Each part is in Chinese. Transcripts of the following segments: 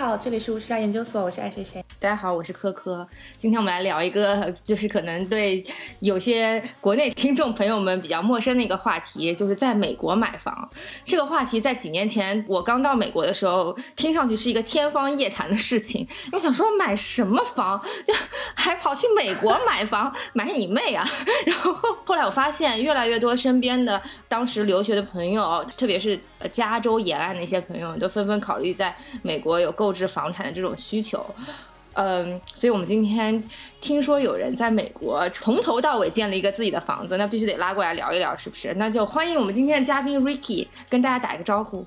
好，这里是吴世佳研究所，我是爱谁谁。大家好，我是科科。今天我们来聊一个，就是可能对有些国内听众朋友们比较陌生的一个话题，就是在美国买房。这个话题在几年前我刚到美国的时候，听上去是一个天方夜谭的事情。我想说买什么房，就还跑去美国买房，买你妹啊！然后后来我发现，越来越多身边的当时留学的朋友，特别是加州沿岸的一些朋友，都纷纷考虑在美国有。购置房产的这种需求，嗯，所以我们今天听说有人在美国从头到尾建了一个自己的房子，那必须得拉过来聊一聊，是不是？那就欢迎我们今天的嘉宾 Ricky 跟大家打一个招呼。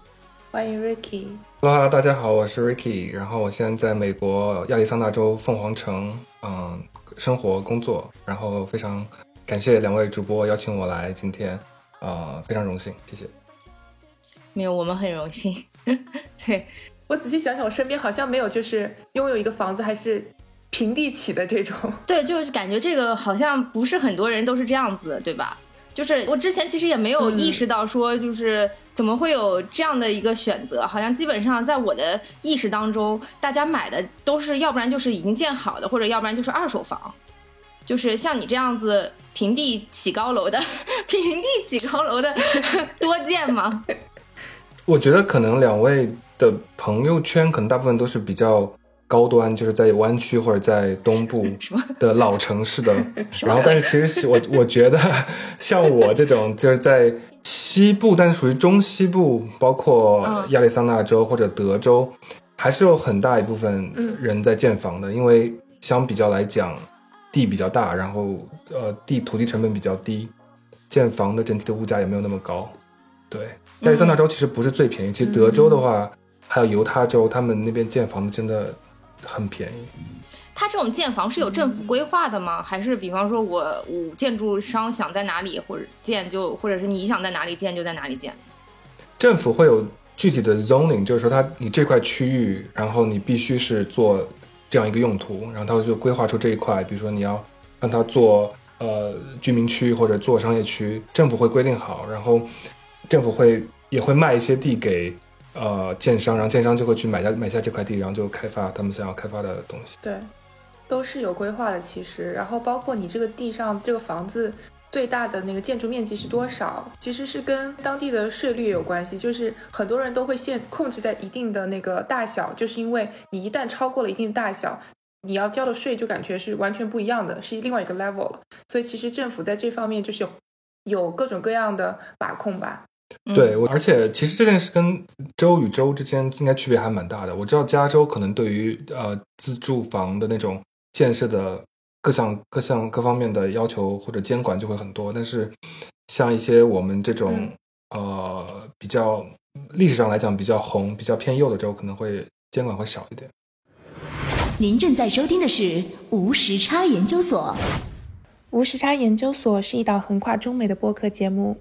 欢迎 Ricky。Hello，大家好，我是 Ricky，然后我现在在美国亚利桑那州凤凰城，嗯，生活工作，然后非常感谢两位主播邀请我来今天，啊，非常荣幸，谢谢。没有，我们很荣幸。对。我仔细想想，我身边好像没有就是拥有一个房子还是平地起的这种。对，就是感觉这个好像不是很多人都是这样子，对吧？就是我之前其实也没有意识到说，就是怎么会有这样的一个选择。好像基本上在我的意识当中，大家买的都是要不然就是已经建好的，或者要不然就是二手房。就是像你这样子平地起高楼的，平地起高楼的 多见吗？我觉得可能两位。的朋友圈可能大部分都是比较高端，就是在湾区或者在东部 的老城市的。然后，但是其实我我觉得，像我这种就是在西部，但是属于中西部，包括亚利桑那州或者德州，还是有很大一部分人在建房的。因为相比较来讲，地比较大，然后呃地土地成本比较低，建房的整体的物价也没有那么高。对，亚利桑那州其实不是最便宜，其实德州的话。还有犹他州，他们那边建房子真的很便宜。他这种建房是有政府规划的吗？还是比方说我我建筑商想在哪里或者建就，或者是你想在哪里建就在哪里建？政府会有具体的 zoning，就是说他你这块区域，然后你必须是做这样一个用途，然后他就规划出这一块，比如说你要让他做呃居民区或者做商业区，政府会规定好，然后政府会也会卖一些地给。呃，建商，然后建商就会去买下买下这块地，然后就开发他们想要开发的东西。对，都是有规划的，其实。然后包括你这个地上这个房子最大的那个建筑面积是多少，其实是跟当地的税率有关系。就是很多人都会限控制在一定的那个大小，就是因为你一旦超过了一定大小，你要交的税就感觉是完全不一样的，是另外一个 level 了。所以其实政府在这方面就是有各种各样的把控吧。对，我而且其实这件事跟州与州之间应该区别还蛮大的。我知道加州可能对于呃自住房的那种建设的各项各项各方面的要求或者监管就会很多，但是像一些我们这种呃比较历史上来讲比较红、比较偏右的州，可能会监管会少一点。您正在收听的是无时差研究所。无时差研究所是一档横跨中美的播客节目。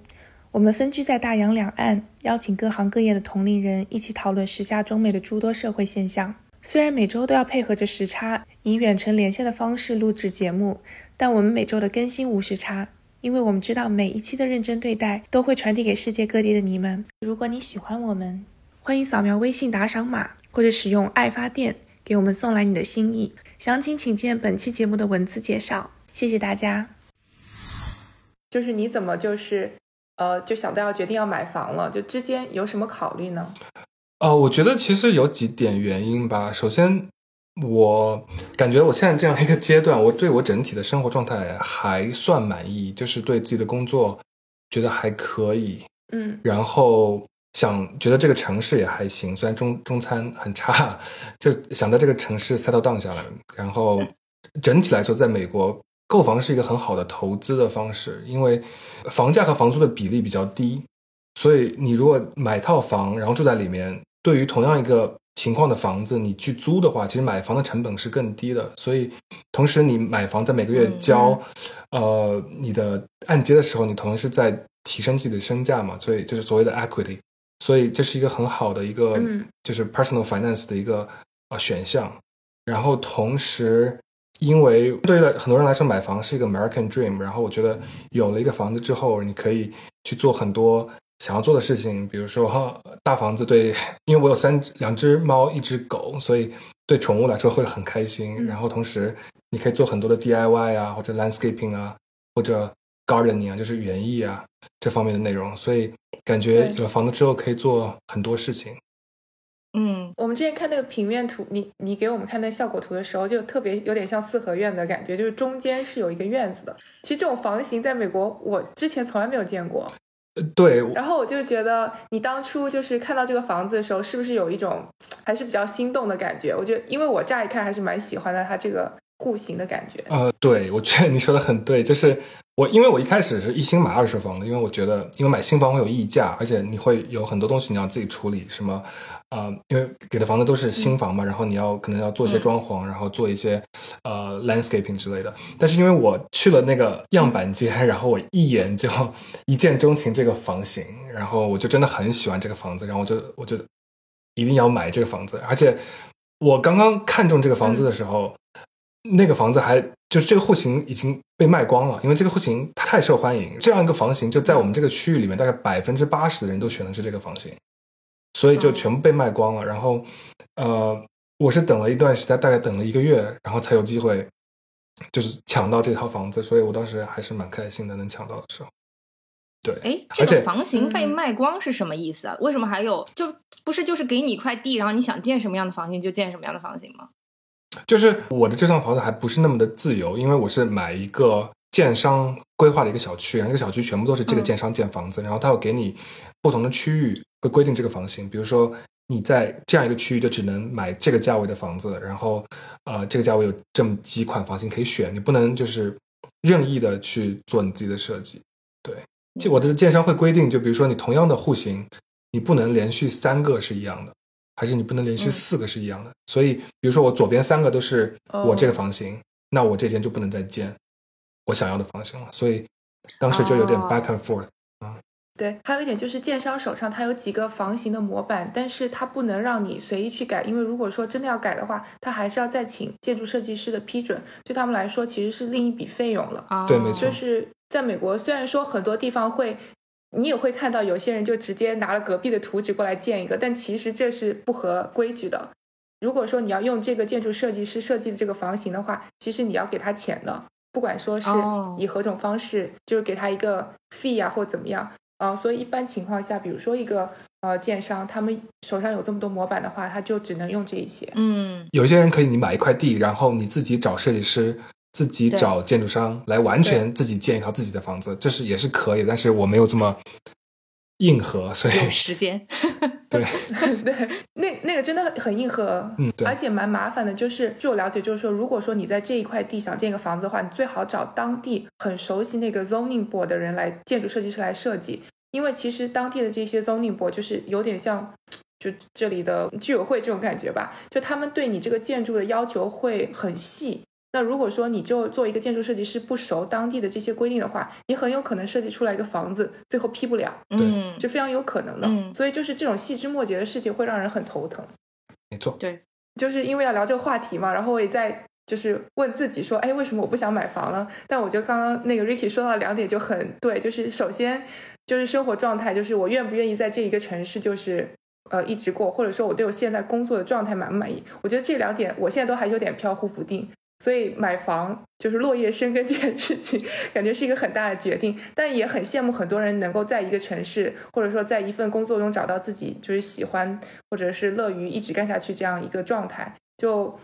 我们分居在大洋两岸，邀请各行各业的同龄人一起讨论时下中美的诸多社会现象。虽然每周都要配合着时差，以远程连线的方式录制节目，但我们每周的更新无时差，因为我们知道每一期的认真对待都会传递给世界各地的你们。如果你喜欢我们，欢迎扫描微信打赏码，或者使用爱发电给我们送来你的心意。详情请见本期节目的文字介绍。谢谢大家。就是你怎么就是？呃，就想到要决定要买房了，就之间有什么考虑呢？呃，我觉得其实有几点原因吧。首先，我感觉我现在这样一个阶段，我对我整体的生活状态还算满意，就是对自己的工作觉得还可以。嗯，然后想觉得这个城市也还行，虽然中中餐很差，就想在这个城市 settle down 下来。然后整体来说，在美国。购房是一个很好的投资的方式，因为房价和房租的比例比较低，所以你如果买套房，然后住在里面，对于同样一个情况的房子，你去租的话，其实买房的成本是更低的。所以，同时你买房在每个月交，呃，你的按揭的时候，你同时在提升自己的身价嘛，所以就是所谓的 equity，所以这是一个很好的一个，就是 personal finance 的一个呃选项。然后同时。因为对于很多人来说，买房是一个 American dream。然后我觉得有了一个房子之后，你可以去做很多想要做的事情，比如说大房子对，因为我有三两只猫一只狗，所以对宠物来说会很开心。然后同时你可以做很多的 DIY 啊，或者 landscaping 啊，或者 gardening 啊，就是园艺啊这方面的内容。所以感觉有了房子之后可以做很多事情。嗯，我们之前看那个平面图，你你给我们看那效果图的时候，就特别有点像四合院的感觉，就是中间是有一个院子的。其实这种房型在美国，我之前从来没有见过。呃，对。然后我就觉得，你当初就是看到这个房子的时候，是不是有一种还是比较心动的感觉？我觉得，因为我乍一看还是蛮喜欢的，它这个户型的感觉。呃，对，我觉得你说的很对，就是。我因为我一开始是一心买二手房的，因为我觉得，因为买新房会有溢价，而且你会有很多东西你要自己处理，什么，呃，因为给的房子都是新房嘛，然后你要可能要做一些装潢，然后做一些呃 landscaping 之类的。但是因为我去了那个样板间，然后我一眼就一见钟情这个房型，然后我就真的很喜欢这个房子，然后我就我就一定要买这个房子。而且我刚刚看中这个房子的时候。那个房子还就是这个户型已经被卖光了，因为这个户型太受欢迎。这样一个房型就在我们这个区域里面，大概百分之八十的人都选的是这个房型，所以就全部被卖光了。然后，呃，我是等了一段时间，大概等了一个月，然后才有机会就是抢到这套房子。所以我当时还是蛮开心的，能抢到的时候。对，哎，这个房型被卖光是什么意思啊？为什么还有？就不是就是给你一块地，然后你想建什么样的房型就建什么样的房型吗？就是我的这套房子还不是那么的自由，因为我是买一个建商规划的一个小区，然后这个小区全部都是这个建商建房子，然后他会给你不同的区域会规定这个房型，比如说你在这样一个区域就只能买这个价位的房子，然后呃这个价位有这么几款房型可以选，你不能就是任意的去做你自己的设计。对，就我的建商会规定，就比如说你同样的户型，你不能连续三个是一样的。还是你不能连续四个是一样的，所以比如说我左边三个都是我这个房型，那我这间就不能再建我想要的房型了。所以当时就有点 back and forth 啊。对，还有一点就是建商手上他有几个房型的模板，但是他不能让你随意去改，因为如果说真的要改的话，他还是要再请建筑设计师的批准，对他们来说其实是另一笔费用了啊。对，没错。就是在美国，虽然说很多地方会。你也会看到有些人就直接拿了隔壁的图纸过来建一个，但其实这是不合规矩的。如果说你要用这个建筑设计师设计的这个房型的话，其实你要给他钱的，不管说是以何种方式，就是给他一个 fee 啊，或怎么样啊。所以一般情况下，比如说一个呃建商，他们手上有这么多模板的话，他就只能用这一些。嗯，有些人可以你买一块地，然后你自己找设计师。自己找建筑商来完全自己建一套自己的房子，这是也是可以，但是我没有这么硬核，所以时间。对。对，那那个真的很硬核，嗯，对，而且蛮麻烦的。就是据我了解，就是说，如果说你在这一块地想建一个房子的话，你最好找当地很熟悉那个 zoning board 的人来，建筑设计师来设计，因为其实当地的这些 zoning board 就是有点像就这里的居委会这种感觉吧，就他们对你这个建筑的要求会很细。那如果说你就做一个建筑设计师不熟当地的这些规定的话，你很有可能设计出来一个房子最后批不了，对，就非常有可能的。所以就是这种细枝末节的事情会让人很头疼。没错，对，就是因为要聊这个话题嘛，然后我也在就是问自己说，哎，为什么我不想买房呢？但我觉得刚刚那个 Ricky 说到两点就很对，就是首先就是生活状态，就是我愿不愿意在这一个城市就是呃一直过，或者说我对我现在工作的状态满不满意？我觉得这两点我现在都还有点飘忽不定。所以买房就是落叶生根这件事情，感觉是一个很大的决定，但也很羡慕很多人能够在一个城市，或者说在一份工作中找到自己就是喜欢或者是乐于一直干下去这样一个状态。就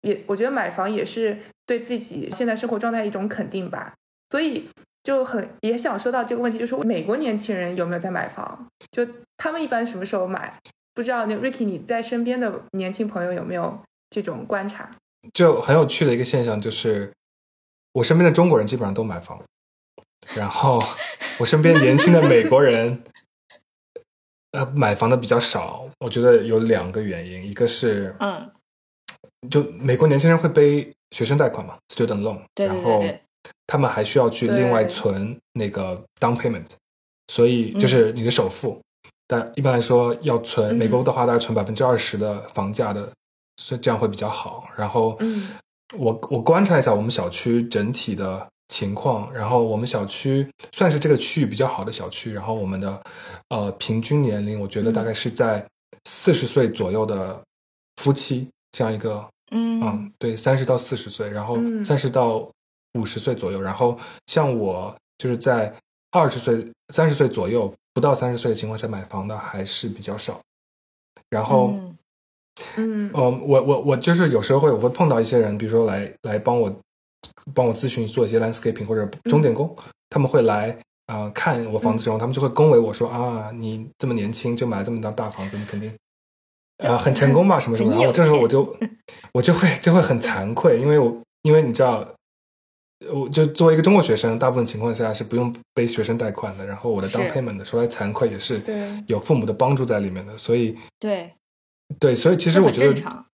也我觉得买房也是对自己现在生活状态一种肯定吧。所以就很也想说到这个问题，就是美国年轻人有没有在买房？就他们一般什么时候买？不知道那 Ricky 你在身边的年轻朋友有没有这种观察？就很有趣的一个现象，就是我身边的中国人基本上都买房，然后我身边年轻的美国人，呃，买房的比较少。我觉得有两个原因，一个是，嗯，就美国年轻人会背学生贷款嘛，student loan，然后他们还需要去另外存那个 down payment，所以就是你的首付。但一般来说，要存美国的话，大概存百分之二十的房价的。所以这样会比较好。然后，我我观察一下我们小区整体的情况，然后我们小区算是这个区域比较好的小区，然后我们的呃平均年龄，我觉得大概是在四十岁左右的夫妻这样一个，嗯。嗯，对，三十到四十岁，然后嗯。三十到五十岁左右，然后像我就是在二十岁、三十岁左右，不到三十岁的情况下买房的还是比较少，然后。嗯嗯嗯，我我我就是有时候会我会碰到一些人，比如说来来帮我帮我咨询做一些 landscaping 或者钟点工，他们会来啊、呃看我房子之后，他们就会恭维我说啊，你这么年轻就买了这么大大房子，你肯定啊、很成功吧什么什么。然后这时候我就 我就会就会很惭愧，因为我因为你知道。我就作为一个中国学生，大部分情况下是不用背学生贷款的。然后我的是 down payment 说来惭愧也是对有父母的帮助在里面的，所以对，对，所以其实我觉得。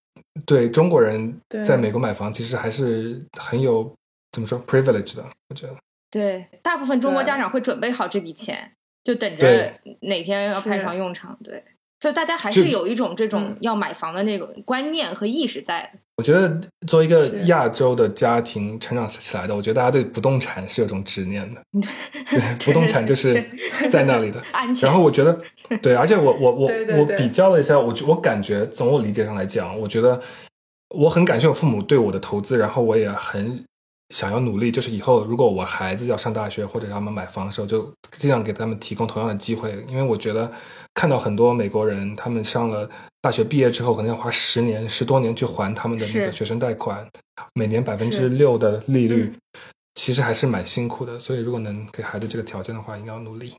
对中国人在美国买房，其实还是很有怎么说 privilege 的，我觉得。对，大部分中国家长会准备好这笔钱，就等着哪天要派上用场。对，就大家还是有一种这种嗯要买房的那种观念和意识在的。我觉得作为一个亚洲的家庭成长起来的，我觉得大家对不动产是有种执念的。对，不动产就是在那里的。安全。然后我觉得，对，而且我我我我比较了一下，我觉我感觉从我理解上来讲，我觉得我很感谢我父母对我的投资，然后我也很想要努力，就是以后如果我孩子要上大学或者他们买房的时候，就尽量给他们提供同样的机会，因为我觉得看到很多美国人，他们上了大学毕业之后，可能要花十年、十多年去还他们的那个学生贷款，每年百分之六的利率嗯。其实还是蛮辛苦的，所以如果能给孩子这个条件的话，应该要努力。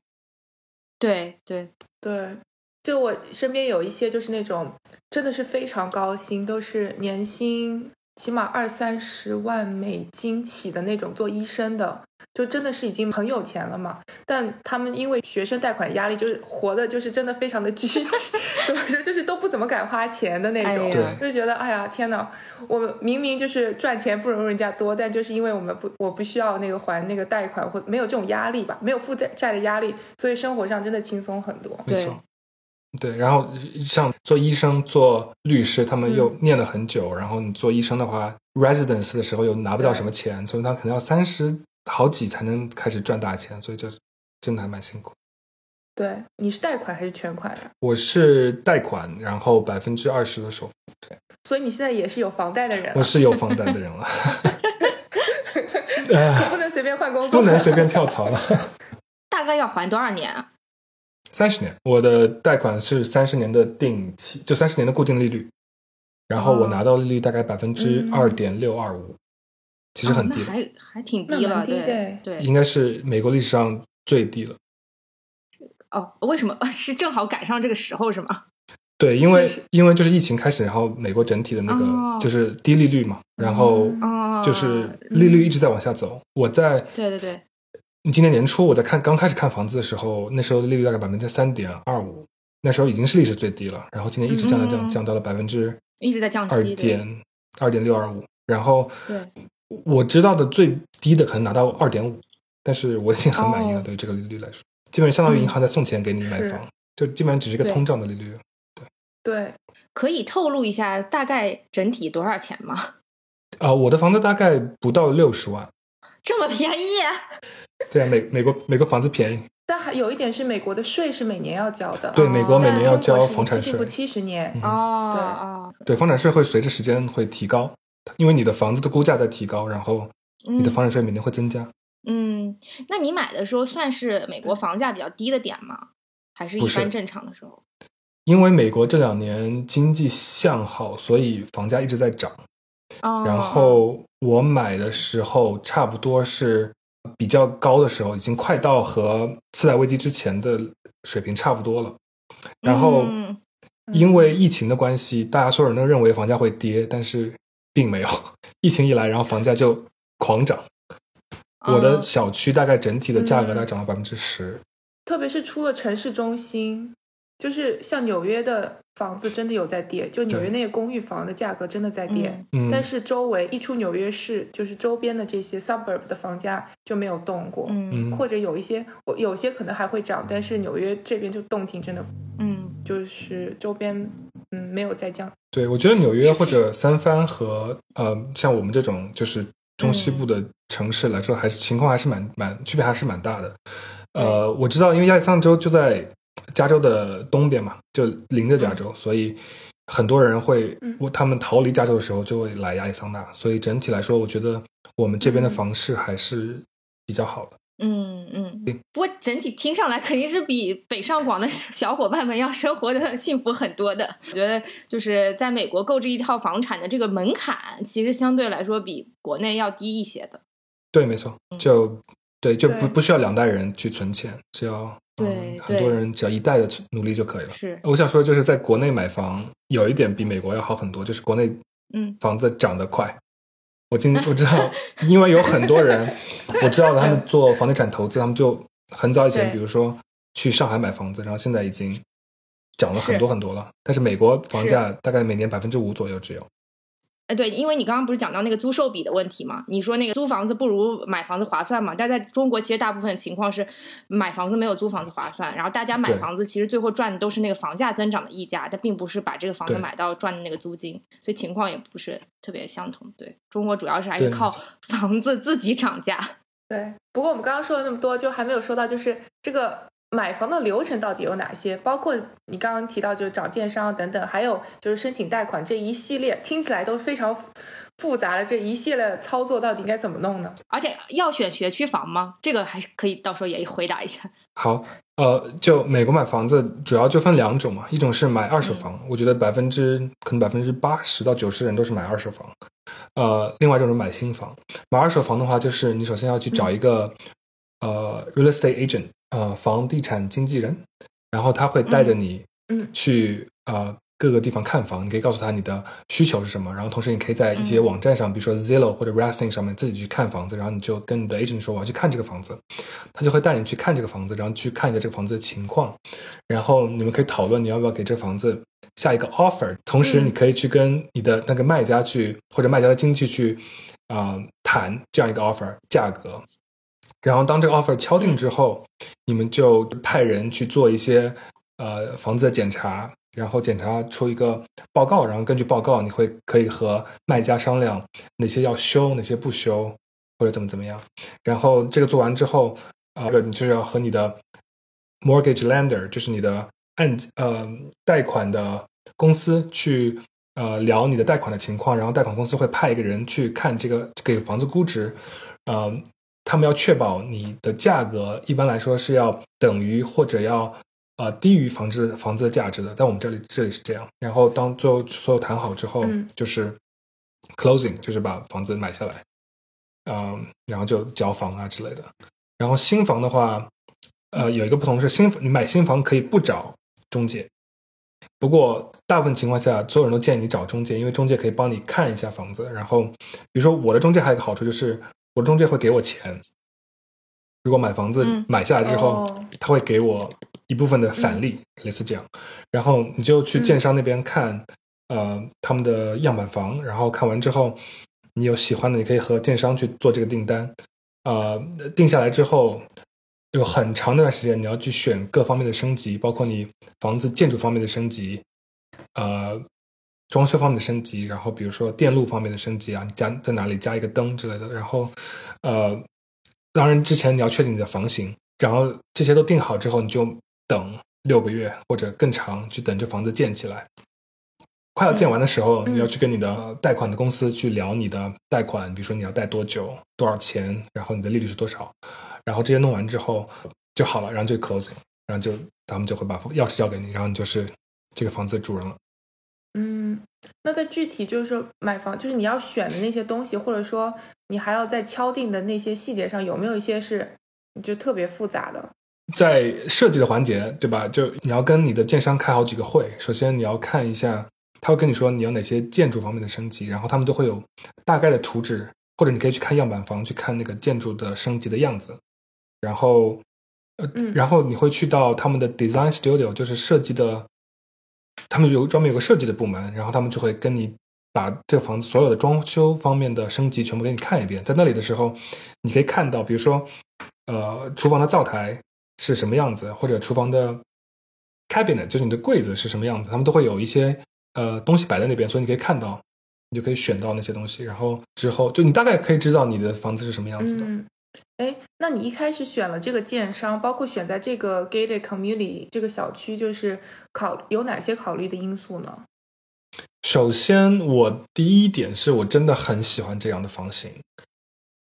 对对，对，就我身边有一些就是那种真的是非常高薪，都是年薪起码二三十万美金起的那种做医生的，就真的是已经很有钱了嘛。但他们因为学生贷款压力，就是活的就是真的非常的拘谨，怎么说就是都不怎么敢花钱的那种。就觉得哎呀天哪，我们明明就是赚钱不如人家多，但就是因为我们不我不需要那个还那个贷款或没有这种压力吧，没有负债债的压力，所以生活上真的轻松很多。对没错。对，然后像做医生、做律师，他们又嗯念了很久。然后你做医生的话，residence 的时候又拿不到什么钱，所以他可能要三十好几才能开始赚大钱，所以就真的还蛮辛苦。对，你是贷款还是全款呀、我是贷款，然后百分之二十的首付，对。所以你现在也是有房贷的人、啊，我是有房贷的人了，可不能随便换工作，不能随便跳槽了。大概要还多少年啊？三十年，我的贷款是三十年的定期，就三十年的固定利率，然后我哦。拿到利率大概百分之嗯。二点六二五，其实很低。哦还还挺低了，对对。应该是美国历史上最低了。哦，为什么 是正好赶上这个时候是吗？对，因为因为就是疫情开始，然后美国整体的那个哦就是低利率嘛，然后就是利率一直在往下走。我在对对对，今年年初我在看刚开始看房子的时候，那时候利率大概百分之三点二五，那时候已经是历史最低了。然后今年一直降降降嗯降到了百分之一直在降息二对点二点六二五，然后对我知道的最低的可能拿到二点五，但是我已经很满意了，哦。对于这个利率来说，基本上相当于银行在送钱给你买是。房，就基本上只是一个通胀的利率。对。对，可以透露一下大概整体多少钱吗？啊、我的房子大概不到六十万。这么便宜？对啊，美美国美国房子便宜，但还有一点是美国的税是每年要交的，对，哦美国每年要交房产税付，七十年，嗯。哦对。哦，对，房产税会随着时间会提高，因为你的房子的估价在提高，然后你的嗯房产税每年会增加。嗯，那你买的时候算是美国房价比较低的点吗？还是一般正常的时候？因为美国这两年经济向好，所以房价一直在涨。哦，然后我买的时候差不多是比较高的时候，已经快到和次贷危机之前的水平差不多了。然后嗯因为疫情的关系，大家所有人都认为房价会跌，但是并没有。疫情一来，然后房价就狂涨。我的嗯小区大概整体的价格嗯大概涨了百分之十。特别是出了城市中心，就是像纽约的房子真的有在跌，就纽约那些公寓房的价格真的在跌。但是周围一出纽约市，就是周边的这些 suburb 的房价就没有动过，嗯嗯或者有一些，我有些可能还会涨，但是纽约这边就动静真的嗯就是周边嗯没有再降。对，我觉得纽约或者三藩和呃，像我们这种就是中西部的城市来说，还是情况还是蛮蛮区别还是蛮大的。呃，我知道，因为亚利桑那州就在加州的东边嘛，就临着加州，所以很多人会，我他们逃离加州的时候就会来亚利桑那，所以整体来说，我觉得我们这边的房市还是比较好的。嗯嗯，不过整体听上来肯定是比北上广的 小伙伴们要生活的幸福很多的。我觉得就是在美国购置一套房产的这个门槛，其实相对来说比国内要低一些的。对，没错，就对，就不不需要两代人去存钱，只要对很多人只要一代的努力就可以了。是，我想说就是在国内买房有一点比美国要好很多，就是国内嗯房子涨得快。我今我知道，因为有很多人，我知道他们做房地产投资，他们就很早以前，比如说去上海买房子，然后现在已经涨了很多很多了。但是美国房价大概每年百分之五左右只有。哎，对，因为你刚刚不是讲到那个租售比的问题嘛？你说那个租房子不如买房子划算嘛？但在中国，其实大部分情况是买房子没有租房子划算。然后大家买房子，其实最后赚的都是那个房价增长的溢价，但并不是把这个房子买到赚的那个租金，所以情况也不是特别相同。对中国主要是还是靠 房子自己涨价。对，不过我们刚刚说了那么多，就还没有说到就是这个。买房的流程到底有哪些？包括你刚刚提到，就是找建商等等，还有就是申请贷款这一系列，听起来都非常复杂的这一系列操作，到底应该怎么弄呢？而且要选学区房吗？这个还是可以到时候也回答一下。好，呃，就美国买房子主要就分两种嘛，一种是买二手房，我觉得百分之可能百分之八十到九十人都是买二手房。呃，另外一种是买新房。买二手房的话，就是你首先要去找一个呃 real estate agent。呃，房地产经纪人，然后他会带着你，嗯，去呃各个地方看房。你可以告诉他你的需求是什么，然后同时你可以在一些网站上，比如说 Zillow 或者 Redfin 上面自己去看房子，然后你就跟你的 agent 说我要去看这个房子，他就会带你去看这个房子，然后去看一下这个房子的情况，然后你们可以讨论你要不要给这房子下一个 offer，同时你可以去跟你的那个卖家去或者卖家的经纪去啊谈这样一个 offer 价格。然后当这个 offer 敲定之后，你们就派人去做一些呃房子的检查，然后检查出一个报告，然后根据报告，你会可以和卖家商量哪些要修，哪些不修，或者怎么怎么样。然后这个做完之后，呃，你就是要和你的 mortgage lender，就是你的按呃贷款的公司去呃聊你的贷款的情况，然后贷款公司会派一个人去看这个给房子估值，呃。他们要确保你的价格一般来说是要等于或者要呃低于房子房子的价值的，在我们这里这里是这样。然后当最后所有谈好之后，就是 closing，就是把房子买下来，嗯，然后就交房啊之类的。然后新房的话，呃，有一个不同是新你买新房可以不找中介，不过大部分情况下，所有人都建议你找中介，因为中介可以帮你看一下房子。然后比如说我的中介还有一个好处就是。我中介会给我钱，如果买房子买下来之后，他会给我一部分的返利，类似这样。然后你就去建商那边看，呃，他们的样板房，然后看完之后，你有喜欢的，你可以和建商去做这个订单。呃，定下来之后，有很长那段时间，你要去选各方面的升级，包括你房子建筑方面的升级，呃。装修方面的升级，然后比如说电路方面的升级啊，你加在哪里加一个灯之类的，然后，呃，当然之前你要确定你的房型，然后这些都定好之后，你就等六个月或者更长，去等这房子建起来。快要建完的时候，你要去跟你的贷款的公司去聊你的贷款，比如说你要贷多久、多少钱，然后你的利率是多少，然后这些弄完之后就好了，然后就 closing，然后就他们就会把钥匙交给你，然后你就是这个房子的主人了。嗯，那在具体就是说买房，就是你要选的那些东西，或者说你还要在敲定的那些细节上，有没有一些是就特别复杂的？在设计的环节，对吧？就你要跟你的建商开好几个会。首先你要看一下，他会跟你说你有哪些建筑方面的升级，然后他们都会有大概的图纸，或者你可以去看样板房，去看那个建筑的升级的样子。然后，呃，然后你会去到他们的 design studio，就是设计的。他们有专门有个设计的部门，然后他们就会跟你把这个房子所有的装修方面的升级全部给你看一遍。在那里的时候，你可以看到，比如说，呃，厨房的灶台是什么样子，或者厨房的 cabinet 就是你的柜子是什么样子，他们都会有一些呃东西摆在那边，所以你可以看到你就可以选到那些东西，然后之后就你大概可以知道你的房子是什么样子的。哎，那你一开始选了这个建商，包括选在这个 gated community 这个小区，就是考有哪些考虑的因素呢？首先，我第一点是我真的很喜欢这样的房型，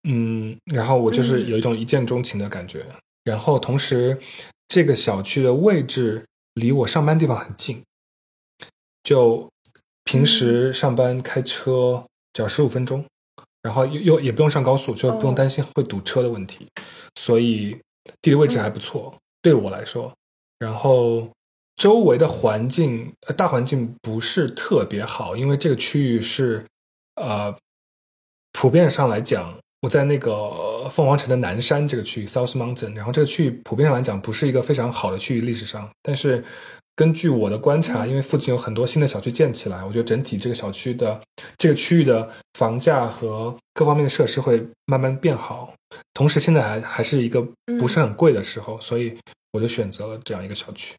嗯，然后我就是有一种一见钟情的感觉。然后同时，这个小区的位置离我上班地方很近，就平时上班开车只要十五分钟，然后又又也不用上高速，就不用担心会堵车的问题，所以地理位置还不错，对我来说。然后。周围的环境，呃，大环境不是特别好，因为这个区域是，呃，普遍上来讲，我在那个凤凰城的南山这个区域 （South Mountain），然后这个区域普遍上来讲不是一个非常好的区域，历史上。但是根据我的观察，因为附近有很多新的小区建起来，我觉得整体这个小区的这个区域的房价和各方面的设施会慢慢变好。同时，现在还还是一个不是很贵的时候，所以我就选择了这样一个小区。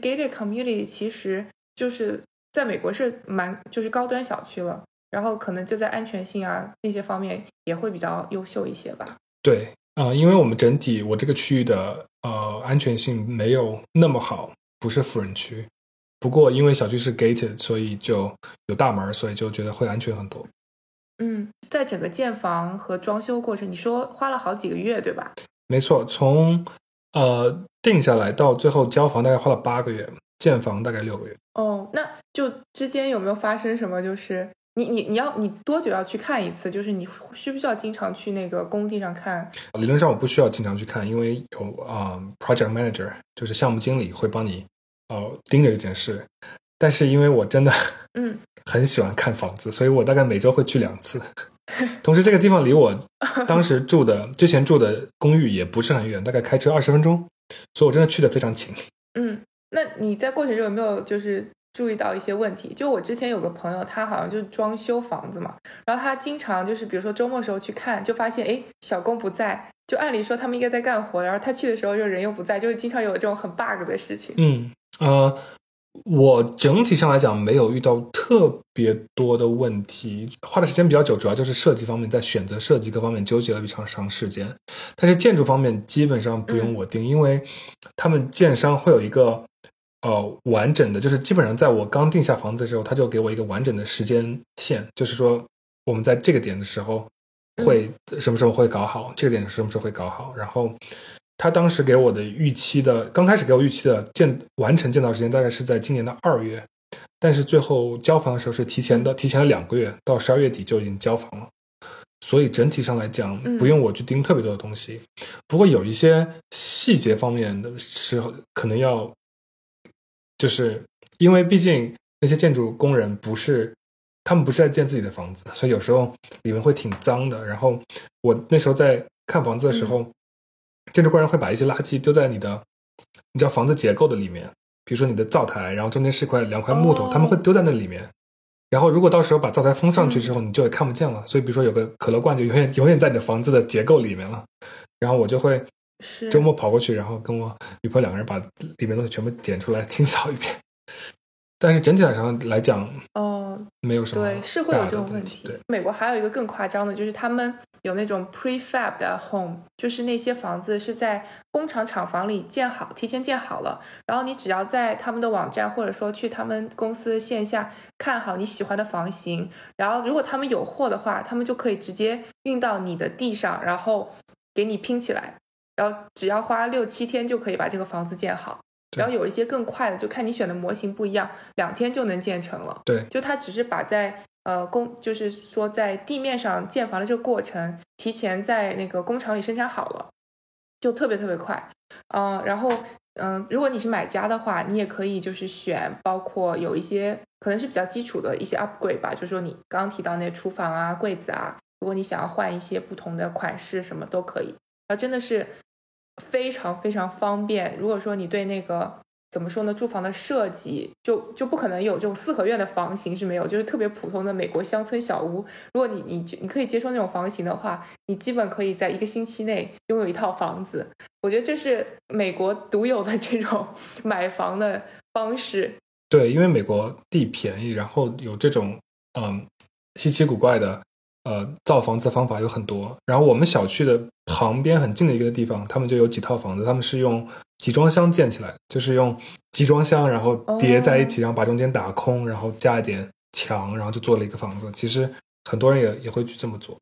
Gated community 其实就是在美国是蛮就是高端小区了，然后可能就在安全性啊那些方面也会比较优秀一些吧。对，啊，因为我们整体我这个区域的呃安全性没有那么好，不是富人区。不过因为小区是 gated，所以就有大门，所以就觉得会安全很多。嗯，在整个建房和装修过程，你说花了好几个月，对吧？没错，从。呃，定下来到最后交房大概花了八个月，建房大概六个月。哦，那就之间有没有发生什么？就是你你你要你多久要去看一次？就是你需不需要经常去那个工地上看？理论上我不需要经常去看，因为有啊，project manager 就是项目经理会帮你呃盯着这件事。但是因为我真的嗯 很喜欢看房子，所以我大概每周会去两次。同时，这个地方离我当时住的、之前住的公寓也不是很远，大概开车二十分钟，所以我真的去的非常勤。嗯，那你在过程中有没有就是注意到一些问题？就我之前有个朋友，他好像就是装修房子嘛，然后他经常就是比如说周末时候去看，就发现哎，小工不在，就按理说他们应该在干活，然后他去的时候就人又不在，就是经常有这种很 bug 的事情。嗯，呃。我整体上来讲没有遇到特别多的问题，花的时间比较久，主要就是设计方面，在选择设计各方面纠结了非常长时间。但是建筑方面基本上不用我定，因为他们建商会有一个呃完整的，就是基本上在我刚定下房子的时候，他就给我一个完整的时间线，就是说我们在这个点的时候会什么时候会搞好，这个点什么时候会搞好，然后。他当时给我的预期的，刚开始给我预期的建完成建造时间大概是在今年的二月，但是最后交房的时候是提前的，提前了两个月，到十二月底就已经交房了。所以整体上来讲，不用我去盯特别多的东西。不过有一些细节方面的时候，可能要，就是因为毕竟那些建筑工人不是，他们不是在建自己的房子，所以有时候里面会挺脏的。然后我那时候在看房子的时候。建筑工人会把一些垃圾丢在你的，你知道房子结构的里面，比如说你的灶台，然后中间是块两块木头，他们会丢在那里面。然后如果到时候把灶台封上去之后，你就也看不见了。所以比如说有个可乐罐就永远永远在你的房子的结构里面了。然后我就会周末跑过去，然后跟我女朋友两个人把里面东西全部捡出来清扫一遍。但是整体上来讲，哦，没有什么对，是会有这种问题。美国还有一个更夸张的，就是他们有那种 prefab 的 home，就是那些房子是在工厂厂房里建好，提前建好了，然后你只要在他们的网站或者说去他们公司线下看好你喜欢的房型，然后如果他们有货的话，他们就可以直接运到你的地上，然后给你拼起来，然后只要花六七天就可以把这个房子建好。然后有一些更快的，就看你选的模型不一样，两天就能建成了。对，就它只是把在呃工，就是说在地面上建房的这个过程，提前在那个工厂里生产好了，就特别特别快。嗯，然后嗯，如果你是买家的话，你也可以就是选，包括有一些可能是比较基础的一些 upgrade 吧，就是说你刚刚提到那厨房啊、柜子啊，如果你想要换一些不同的款式，什么都可以。啊，真的是。非常非常方便。如果说你对那个怎么说呢，住房的设计就就不可能有这种四合院的房型是没有，就是特别普通的美国乡村小屋。如果你你你可以接受那种房型的话，你基本可以在一个星期内拥有一套房子。我觉得这是美国独有的这种买房的方式。对，因为美国地便宜，然后有这种嗯稀奇古怪的呃造房子的方法有很多。然后我们小区的旁边很近的一个地方，他们就有几套房子，他们是用集装箱建起来，就是用集装箱然后叠在一起，然后把中间打空，然后加一点墙，然后就做了一个房子。其实很多人也也会去这么做。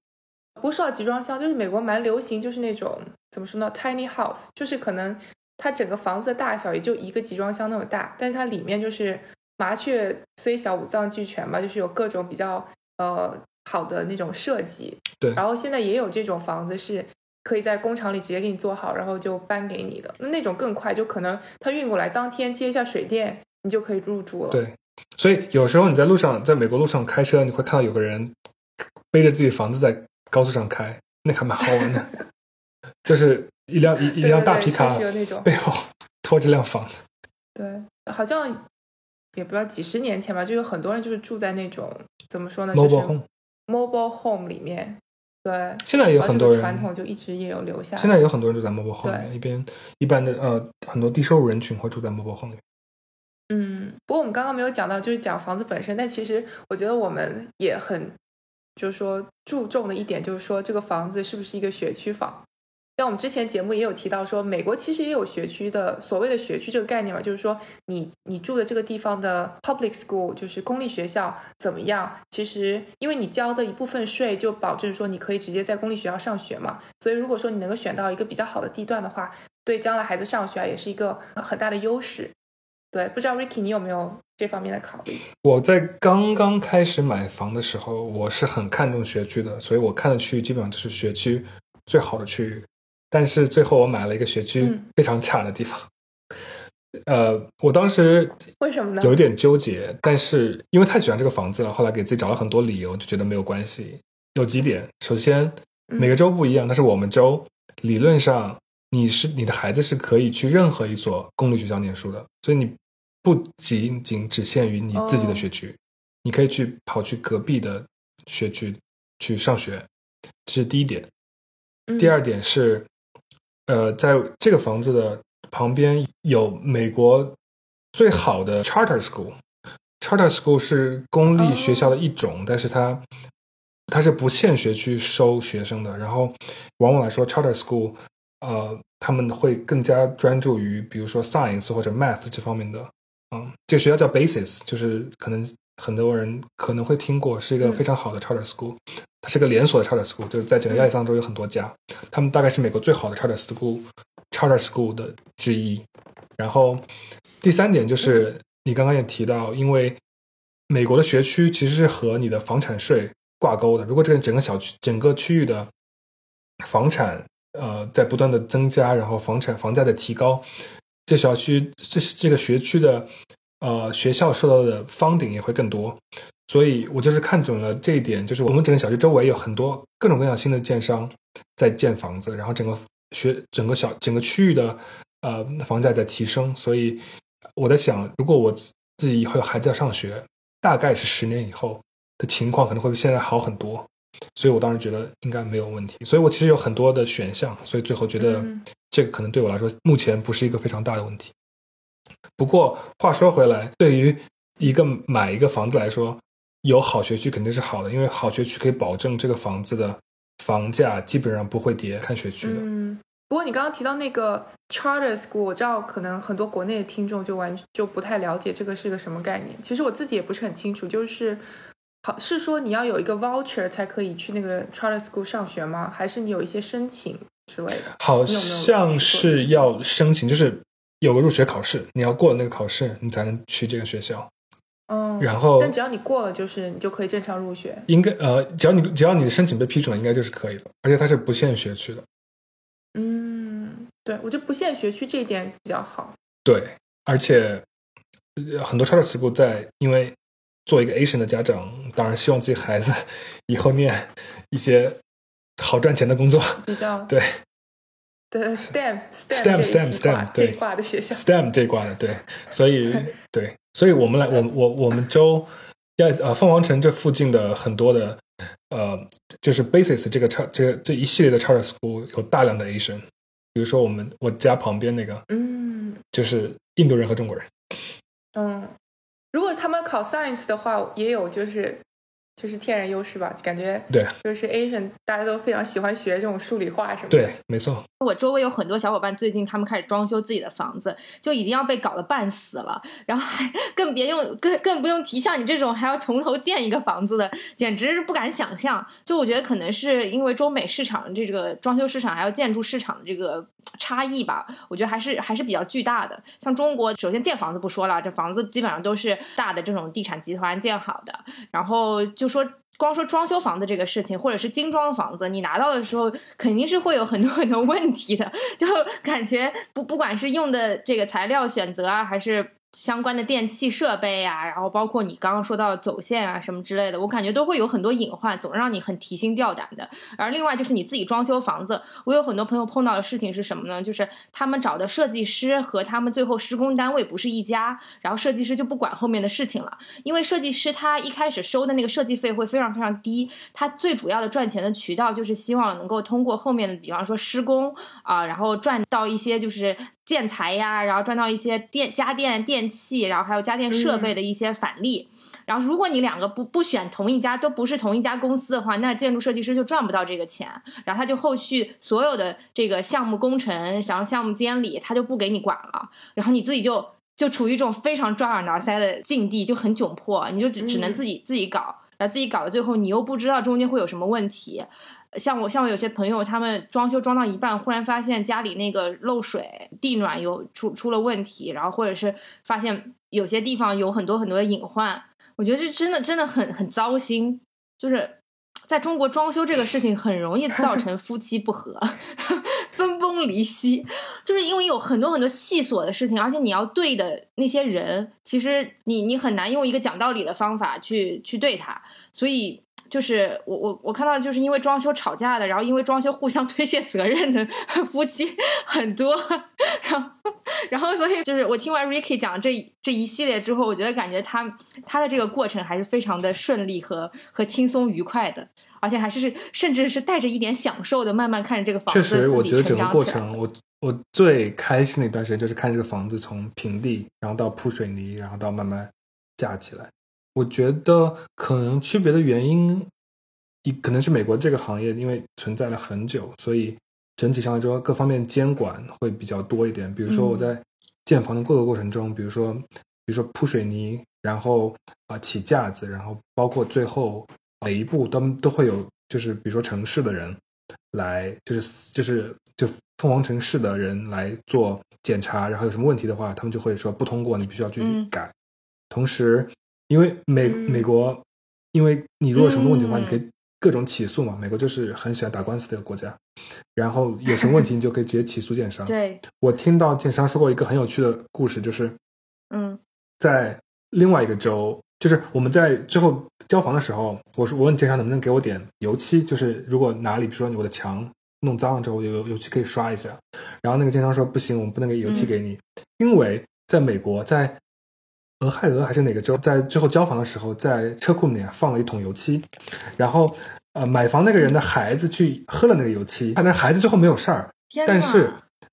不过说到集装箱，就是美国蛮流行，就是那种怎么说呢，tiny house，就是可能它整个房子的大小也就一个集装箱那么大，但是它里面就是麻雀虽小五脏俱全嘛，就是有各种比较呃好的那种设计。对，然后现在也有这种房子是可以在工厂里直接给你做好，然后就搬给你的，那那种更快，就可能它运过来当天接一下水电，你就可以入住了。对，所以有时候你在路上，在美国路上开车，你会看到有个人背着自己房子在。高速上开，那还蛮好玩的，就是一辆一一辆大皮卡背后拖着辆房子。对，好像也不知道几十年前吧，就有很多人就是住在那种怎么说呢，mobile home 里面。对，现在也有很多人传统就一直也有留下。现在有很多人住在 mobile home 里面，一边一般的呃很多低收入人群会住在 mobile home 里面。嗯，不过我们刚刚没有讲到，就是讲房子本身，但其实我觉得我们也很。就是说，注重的一点就是说，这个房子是不是一个学区房？像我们之前节目也有提到，说美国其实也有学区的，所谓的学区这个概念嘛，就是说你你住的这个地方的 public school 就是公立学校怎么样？其实因为你交的一部分税，就保证说你可以直接在公立学校上学嘛。所以如果说你能够选到一个比较好的地段的话，对将来孩子上学啊，也是一个很大的优势。对，不知道 Ricky 你有没有这方面的考虑？我在刚刚开始买房的时候，我是很看重学区的，所以我看的区域基本上就是学区最好的区域。但是最后我买了一个学区非常差的地方。呃，我当时为什么呢？有一点纠结，但是因为太喜欢这个房子了，后来给自己找了很多理由，就觉得没有关系。有几点，首先每个州不一样，但是我们州理论上你是你的孩子是可以去任何一所公立学校念书的，所以你。不仅仅只限于你自己的学区，你可以去跑去隔壁的学区去上学，这是第一点。第二点是，呃，在这个房子的旁边有美国最好的 charter school。charter school 是公立学校的一种，但是它它是不限学区收学生的。然后，往往来说，charter school，呃，他们会更加专注于，比如说 science 或者 math 这方面的。嗯，这个学校叫 Basis，就是可能很多人可能会听过，是一个非常好的 charter school。它是个连锁的 charter school，就是在整个亚利桑那州有很多家。他们大概是美国最好的 charter school，charter school 的之一。然后第三点就是你刚刚也提到，因为美国的学区其实是和你的房产税挂钩的。如果这个整个小区、整个区域的房产呃在不断的增加，然后房产房价在提高。这小区，这是这个学区的，呃，学校受到的方顶也会更多，所以我就是看准了这一点，就是我们整个小区周围有很多各种各样新的建商在建房子，然后整个学整个小整个区域的呃房价在提升，所以我在想，如果我自己以后有孩子要上学，大概是十年以后的情况可能会比现在好很多。所以我当时觉得应该没有问题，所以我其实有很多的选项，所以最后觉得这个可能对我来说目前不是一个非常大的问题。不过话说回来，对于一个买一个房子来说，有好学区肯定是好的，因为好学区可以保证这个房子的房价基本上不会跌，看学区的。嗯，不过你刚刚提到那个 charter school，我知道可能很多国内的听众就完就不太了解这个是个什么概念，其实我自己也不是很清楚，就是。好，是说你要有一个 voucher 才可以去那个 charter school 上学吗？还是你有一些申请之类的？好像是要申请，就是有个入学考试，你要过了那个考试，你才能去这个学校。嗯，然后但只要你过了，就是你就可以正常入学。应该呃，只要你只要你的申请被批准了，应该就是可以的。而且它是不限学区的。嗯，对，我觉得不限学区这一点比较好。对，而且很多 charter school 在因为。做一个 Asian 的家长，当然希望自己孩子 以后念一些好赚钱的工作。比较对对 STEM STEM STEM STEM 这挂的学校。STEM 这一挂的对，所以对，所以我们来我我我们州亚呃凤凰城这附近的很多的呃就是 Basis 这个超这这一系列的 charter school 有大量的 Asian，比如说我们我家旁边那个嗯，就是印度人和中国人，嗯。如果他们考 science 的话，也有就是就是天然优势吧，感觉对，就是 Asian 大家都非常喜欢学这种数理化什么的。对，没错。我周围有很多小伙伴，最近他们开始装修自己的房子，就已经要被搞得半死了，然后还更别用更更不用提像你这种还要从头建一个房子的，简直是不敢想象。就我觉得可能是因为中美市场这个装修市场还有建筑市场的这个差异吧，我觉得还是还是比较巨大的。像中国，首先建房子不说了，这房子基本上都是大的这种地产集团建好的，然后就说。光说装修房子这个事情，或者是精装房子，你拿到的时候肯定是会有很多 很多问题的，就感觉不不管是用的这个材料选择啊，还是。相关的电器设备呀，然后包括你刚刚说到走线啊什么之类的，我感觉都会有很多隐患，总让你很提心吊胆的。而另外就是你自己装修房子，我有很多朋友碰到的事情是什么呢？就是他们找的设计师和他们最后施工单位不是一家，然后设计师就不管后面的事情了，因为设计师他一开始收的那个设计费会非常非常低，他最主要的赚钱的渠道就是希望能够通过后面的，比方说施工啊，然后赚到一些就是。建材呀，然后赚到一些电家电电器，然后还有家电设备的一些返利。然后，如果你两个不不选同一家，都不是同一家公司的话，那建筑设计师就赚不到这个钱。然后他就后续所有的这个项目工程，然后项目监理，他就不给你管了。然后你自己就就处于一种非常抓耳挠腮的境地，就很窘迫。你就只只能自己自己搞，然后自己搞到最后，你又不知道中间会有什么问题。像我像我有些朋友，他们装修装到一半，忽然发现家里那个漏水、地暖有出出了问题，然后或者是发现有些地方有很多很多的隐患，我觉得这真的真的很很糟心。就是在中国装修这个事情很容易造成夫妻不和、分崩离析，就是因为有很多很多细琐的事情，而且你要对的那些人，其实你你很难用一个讲道理的方法去去对他，所以。就是我我我看到就是因为装修吵架的，然后因为装修互相 推卸责任的夫妻很多，然后然后所以就是我听完 Ricky 讲这这一系列之后，我觉得感觉他他的这个过程还是非常的顺利和和轻松愉快的，而且还是甚至是带着一点享受的，慢慢看着这个房子确实，我觉得整个过程我我最开心的一段时间就是看这个房子从平地，然后到铺水泥，然后到慢慢架起来。我觉得可能区别的原因，一可能是美国这个行业因为存在了很久，所以整体上来说各方面监管会比较多一点。比如说我在建房的各个过程中，比如说比如说铺水泥，然后啊起架子，然后包括最后每一步都都会有，就是比如说城市的人来，就是就是就凤凰城市的人来做检查，然后有什么问题的话，他们就会说不通过，你必须要去改。同时。因为美美国，因为你如果什么问题的话，你可以各种起诉嘛。美国就是很喜欢打官司的一个国家，然后有什么问题你就可以直接起诉建商。对，我听到建商说过一个很有趣的故事，就是，嗯，在另外一个州，就是我们在最后交房的时候，我说我问建商能不能给我点油漆，就是如果哪里比如说我的墙弄脏了之后有油漆可以刷一下，然后那个建商说不行，我们不能给油漆给你，因为在美国在。俄亥俄还是哪个州，在最后交房的时候，在车库里面放了一桶油漆，然后呃，买房那个人的孩子去喝了那个油漆，但那孩子最后没有事儿，但是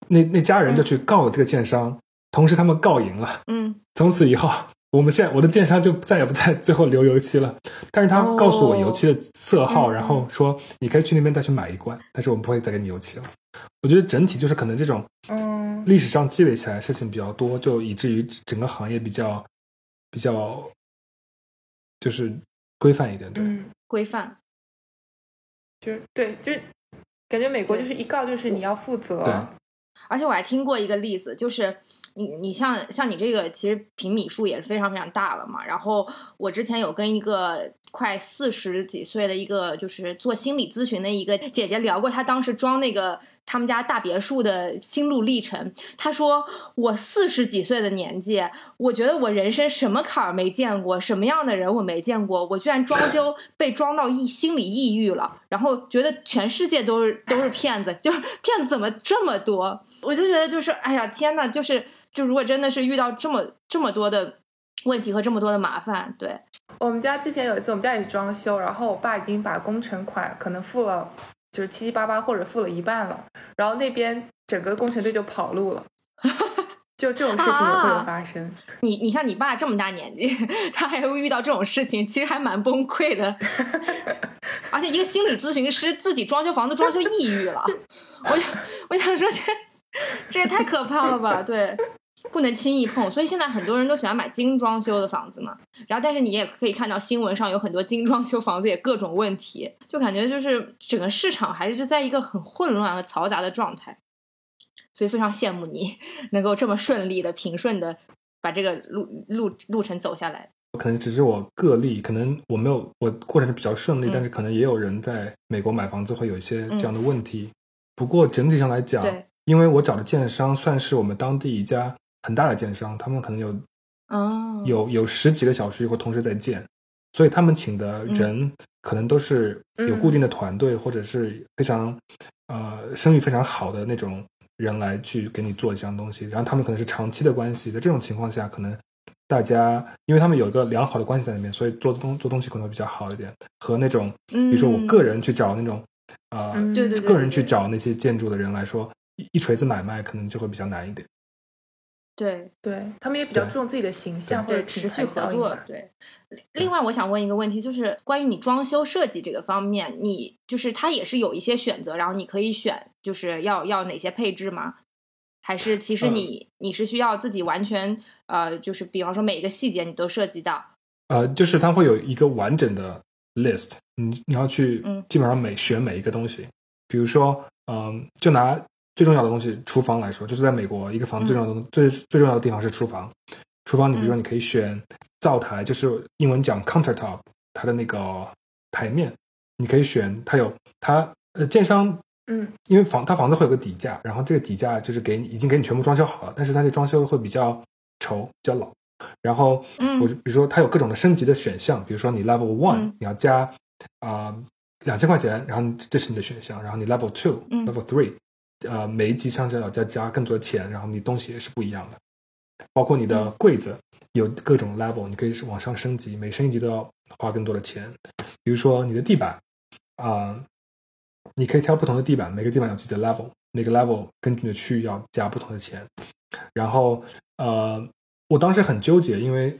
那那家人就去告这个建商，同时他们告赢了，嗯，从此以后，我们现在我的建商就再也不在最后留油漆了，但是他告诉我油漆的色号，然后说你可以去那边再去买一罐，但是我们不会再给你油漆了。我觉得整体就是可能这种，嗯，历史上积累起来事情比较多，就以至于整个行业比较。比较就是规范一点，对，规范，就是对，就是感觉美国就是一告就是你要负责，对。而且我还听过一个例子，就是你你像像你这个其实平米数也是非常非常大了嘛。然后我之前有跟一个快四十几岁的一个就是做心理咨询的一个姐姐聊过，她当时装那个。他们家大别墅的心路历程，他说：“我四十几岁的年纪，我觉得我人生什么坎儿没见过，什么样的人我没见过，我居然装修被装到抑心理抑郁了，然后觉得全世界都是都是骗子，就是 骗子怎么这么多？我就觉得就是哎呀天呐，就是就如果真的是遇到这么这么多的问题和这么多的麻烦，对我们家之前有一次我们家也装修，然后我爸已经把工程款可能付了。”就是七七八八或者付了一半了，然后那边整个工程队就跑路了，就这种事情也会有发生。你你像你爸这么大年纪，他还会遇到这种事情，其实还蛮崩溃的。而且一个心理咨询师自己装修房子装修抑郁了，我我想说这这也太可怕了吧？对，不能轻易碰。所以现在很多人都喜欢买精装修的房子嘛。然后，但是你也可以看到新闻上有很多精装修房子也各种问题，就感觉就是整个市场还是在一个很混乱和嘈杂的状态。所以非常羡慕你能够这么顺利的、平顺的把这个路路路程走下来。可能只是我个例，可能我没有我过程是比较顺利，嗯但是可能也有人在美国买房子会有一些这样的问题。不过整体上来讲，因为我找的建商算是我们当地一家很大的建商，他们可能有哦，有有十几个小区会同时在建，所以他们请的人可能都是有固定的团队，或者是非常呃声誉非常好的那种人来去给你做一项东西，然后他们可能是长期的关系，在这种情况下，可能大家因为他们有一个良好的关系在里面，所以做东做东西可能会比较好一点，和那种嗯，比如说我个人去找那种呃嗯对对对个人去找那些建筑的人来说，一一锤子买卖可能就会比较难一点。对对他们也比较注重自己的形象或者对持续合。作对。另外，我想问一个问题，就是关于你装修设计这个方面，你就是它也是有一些选择，然后你可以选就是要要哪些配置吗？还是其实嗯你、你是需要自己完全呃，就是比方说每一个细节你都涉及到？呃，就是它会有一个完整的 list，你你要去嗯基本上每选每一个东西，比如说，嗯、就拿最重要的东西厨房来说，就是在美国一个房子最重要的、最最重要的地方是厨房。厨房，你比如说嗯。你可以选灶台，就是英文讲 countertop，它的那个台面，你可以选它有它呃建商嗯。因为房它房子会有个底价，然后这个底价就是给你已经给你全部装修好了，但是它这装修会比较丑、比较老。然后嗯。我就比如说它有各种的升级的选项，比如说你 Level One、嗯。你要加啊两千块钱，然后这是你的选项，然后你 Level Two、嗯。Level Three，呃每一级上就要加加更多的钱，然后你东西也是不一样的，包括你的嗯柜子有各种 level，你可以往上升级，每升一级都要花更多的钱。比如说你的地板啊、你可以挑不同的地板，每个地板有自己的 level，每个 level 根据你的区域要加不同的钱。然后呃，我当时很纠结，因为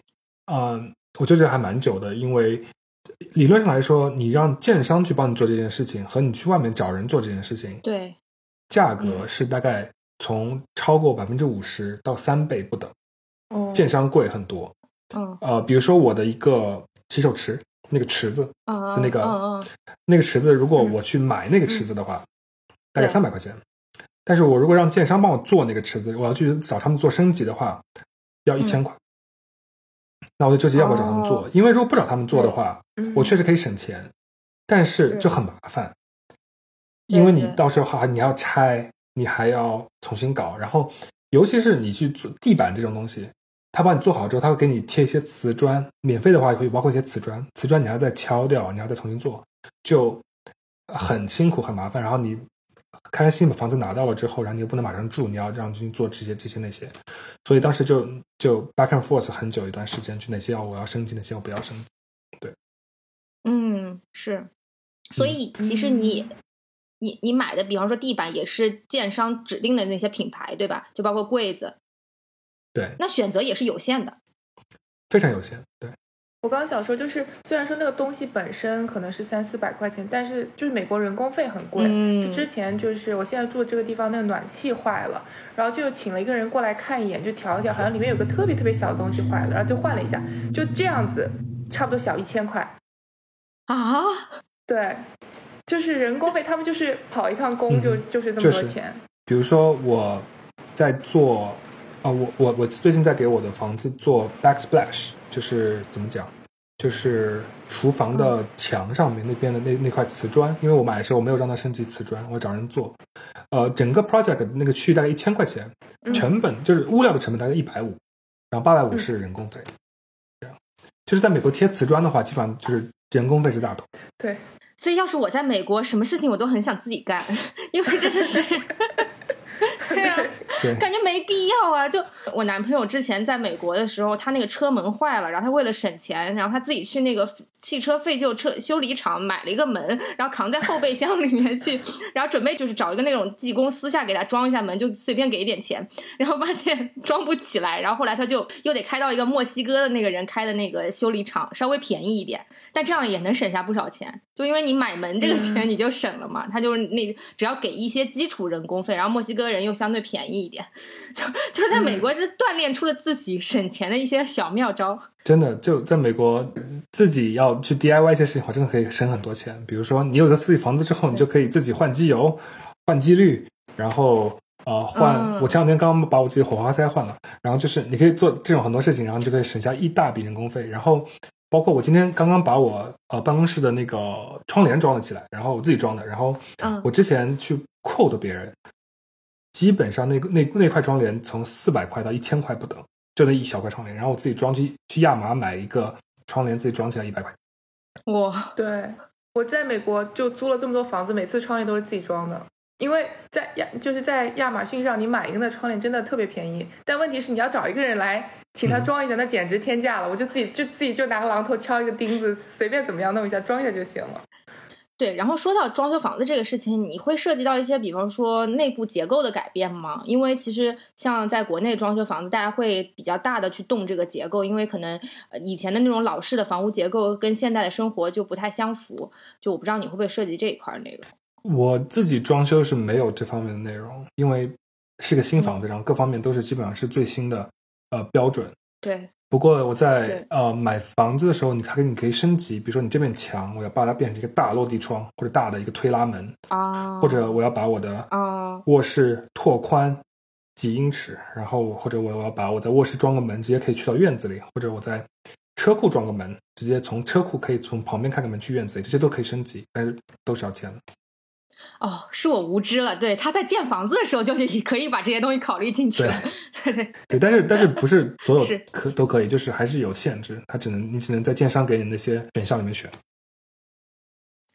呃，我纠结还蛮久的，因为理论上来说，你让建商去帮你做这件事情，和你去外面找人做这件事情，对，价格是大概从超过百分之五十到三倍不等，哦，建商贵很多。嗯。呃，比如说我的一个洗手池，那个池子，嗯那个那个池子，如果嗯。我去买那个池子的话，大概对。三百块钱。但是我如果让建商帮我做那个池子，我要去找他们做升级的话，要一千块。那我就纠结要不要找他们做，哦。因为如果不找他们做的话，嗯。我确实可以省钱，但是就很麻烦，对因为你到时候还你要拆，你还要重新搞，然后尤其是你去做地板这种东西，他帮你做好之后，他会给你贴一些瓷砖，免费的话也会包括一些瓷砖，瓷砖你还要再敲掉，你还要再重新做，就很辛苦很麻烦。然后你开开心心把房子拿到了之后，然后你又不能马上住，你要让进去做这些这些那些，所以当时就就 back and forth 很久一段时间，去哪些要我要升级，哪些我不要升级。嗯，是。所以其实你、你你买的，比方说地板也是建商指定的那些品牌，对吧？就包括柜子，对，那选择也是有限的。非常有限。对，我刚刚想说，就是虽然说那个东西本身可能是三四百块钱，但是就是美国人工费很贵。嗯就之前就是我现在住的这个地方，那个暖气坏了，然后就请了一个人过来看一眼，就调一调，好像里面有个特别特别小的东西坏了，然后就换了一下，就这样子，差不多小一千块。啊，对，就是人工费，他们就是跑一趟工就、嗯就是这么多钱。比如说我在做啊、我我我最近在给我的房子做 backsplash，就是怎么讲，就是厨房的墙上面那边的那那块瓷砖，因为我买的时候我没有让它升级瓷砖，我找人做。呃，整个 project 那个区域大概一千块钱，嗯成本就是物料的成本大概一百五，然后八百五是人工费。这样，就是在美国贴瓷砖的话，基本上就是人工费是大头。对，所以要是我在美国，什么事情我都很想自己干，因为真的是 对啊，对，感觉没必要啊。就我男朋友之前在美国的时候，他那个车门坏了，然后他为了省钱，然后他自己去那个汽车废旧车修理厂买了一个门，然后扛在后备箱里面去，然后准备就是找一个那种技工私下给他装一下门，就随便给一点钱，然后发现装不起来，然后后来他就又得开到一个墨西哥的那个人开的那个修理厂，稍微便宜一点，但这样也能省下不少钱。就因为你买门这个钱你就省了嘛，他就是那只要给一些基础人工费，然后墨西哥人又相对便宜一点，就就在美国就锻炼出了自己省钱的一些小妙招。真的就在美国，自己要去 DIY 一些事情的话，真的可以省很多钱。比如说，你有个自己房子之后，你就可以自己换机油、换机滤，然后呃换。嗯我前两天刚刚把我自己火花塞换了，然后就是你可以做这种很多事情，然后你就可以省下一大笔人工费。然后包括我今天刚刚把我呃办公室的那个窗帘装了起来，然后我自己装的。然后嗯我之前去 quote 别人，基本上那个那那块窗帘从四百块到一千块不等，就那一小块窗帘。然后我自己装去去亚麻买一个窗帘，自己装起来一百块。哇，对，我在美国就租了这么多房子，每次窗帘都是自己装的。因为在亚就是在亚马逊上，你买一个那窗帘真的特别便宜，但问题是你要找一个人来请他装一下，那简直天价了。我就自己就自己就拿个榔头敲一个钉子，随便怎么样弄一下装一下就行了。对，然后说到装修房子这个事情，你会涉及到一些，比方说内部结构的改变吗？因为其实像在国内装修房子，大家会比较大的去动这个结构，因为可能呃以前的那种老式的房屋结构跟现代的生活就不太相符。就我不知道你会不会涉及这一块儿内容。我自己装修是没有这方面的内容，因为是个新房子，然后各方面都是基本上是最新的呃标准。对，不过我在呃买房子的时候，你还你可以升级，比如说你这面墙，我要把它变成一个大落地窗或者大的一个推拉门，啊，或者我要把我的啊，卧室拓宽几英尺，然后或者我要把我在卧室装个门，直接可以去到院子里，或者我在车库装个门，直接从车库可以从旁边开个门去院子里，这些都可以升级，但是都是要钱。的。哦，是我无知了。对，他在建房子的时候就是可以把这些东西考虑进去了。对对 对，但是但是不是 所有是可都可以，就是还是有限制，他只能你只能在建商给你那些选项里面选。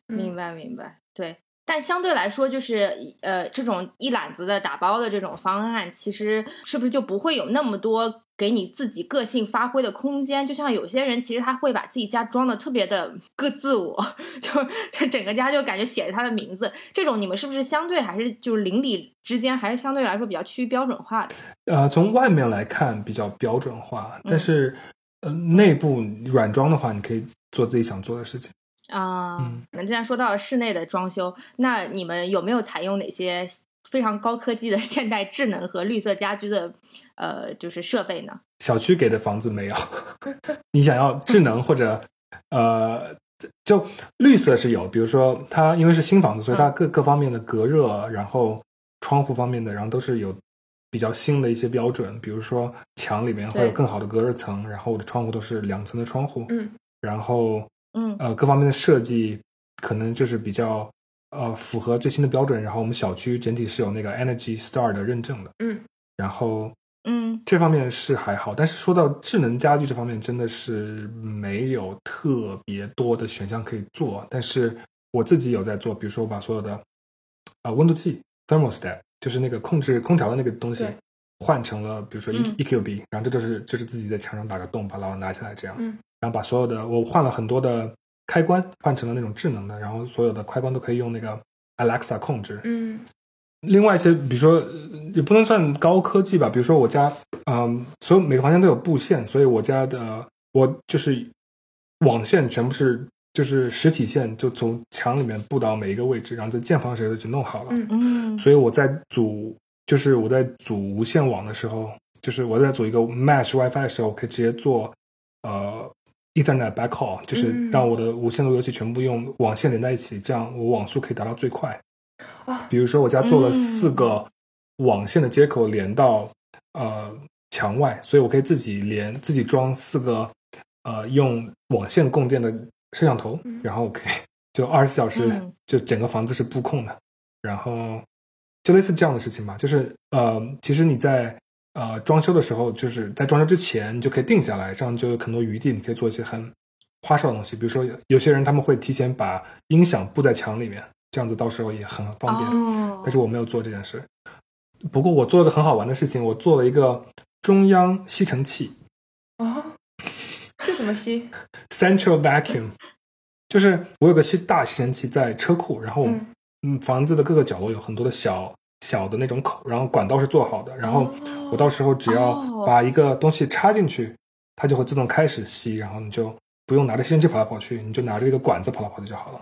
明白明白，对。但相对来说，就是呃，这种一揽子的打包的这种方案，其实是不是就不会有那么多给你自己个性发挥的空间？就像有些人，其实他会把自己家装的特别的个自我，就就整个家就感觉写着他的名字。这种你们是不是相对还是就是邻里之间还是相对来说比较趋于标准化的？呃，从外面来看比较标准化，嗯但是呃内部软装的话，你可以做自己想做的事情。啊，嗯那既然说到了室内的装修，那你们有没有采用哪些非常高科技的 现代智能和绿色家居的呃就是设备呢？小区给的房子没有，你想要智能或者呃，就绿色是有，比如说它因为是新房子，所以它各各方面的隔热，然后窗户方面的，然后都是有比较新的一些标准，比如说墙里面会有更好的隔热层，然后我的窗户都是两层的窗户，嗯，然后嗯。呃各方面的设计可能就是比较呃符合最新的标准，然后我们小区整体是有那个 Energy Star 的认证的，嗯，然后。嗯这方面是还好，但是说到智能家居这方面，真的是没有特别多的选项可以做。但是我自己有在做，比如说我把所有的呃温度计 thermostat，就是那个控制空调的那个东西，换成了比如说 E 嗯 EQB，、然后这就是就是自己在墙上打个洞，把它拿下来这样，嗯然后把所有的我换了很多的开关换成了那种智能的，然后所有的开关都可以用那个 Alexa 控制，嗯。另外一些，比如说呃也不能算高科技吧，比如说我家，嗯，所有每个房间都有布线，所以我家的我就是网线全部是就是实体线，就从墙里面布到每一个位置，然后在建房时候就弄好了。嗯。嗯。所以我在组，就是我在组无线网的时候，就是我在组一个 Mesh WiFi 的时候，我可以直接做呃 Ethernet backhaul，就是嗯让我的无线路由器全部用网线连在一起，这样我网速可以达到最快。啊比如说我家做了嗯四个网线的接口连到呃墙外，所以我可以自己连自己装四个呃用网线供电的摄像头，嗯 然后我可以就二十四小时嗯就整个房子是布控的，然后就类似这样的事情吧。就是呃，其实你在呃装修的时候，就是在装修之前，你就可以定下来，这样就有很多余地，你可以做一些很花哨的东西。比如说有有些人他们会提前把音响布在墙里面，这样子到时候也很方便。哦但是我没有做这件事。不过我做了个很好玩的事情，我做了一个中央吸尘器哦，这怎么吸？（Central Vacuum），就是我有个吸大吸尘器在车库，然后嗯嗯房子的各个角落有很多的小小的那种口，然后管道是做好的，然后哦我到时候只要哦把一个东西插进去，它就会自动开始吸，然后你就不用拿着吸尘器跑来跑去，你就拿着一个管子跑来跑去就好了。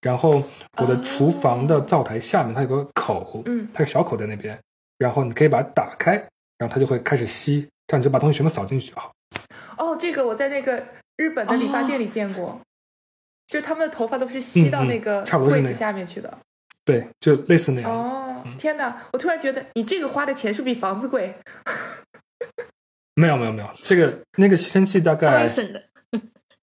然后我的厨房的灶台下面它有个口，嗯它有小口在那边，然后你可以把它打开，然后它就会开始吸，这样你就把东西全部扫进去就好。哦，这个我在那个日本的理发店里见过，就他们的头发都是吸到那个柜子下面去的。对，就类似那样。哦，天哪！我突然觉得你这个花的钱是不是比房子贵？没有没有没有，这个那个吸尘器大概，Dyson 的，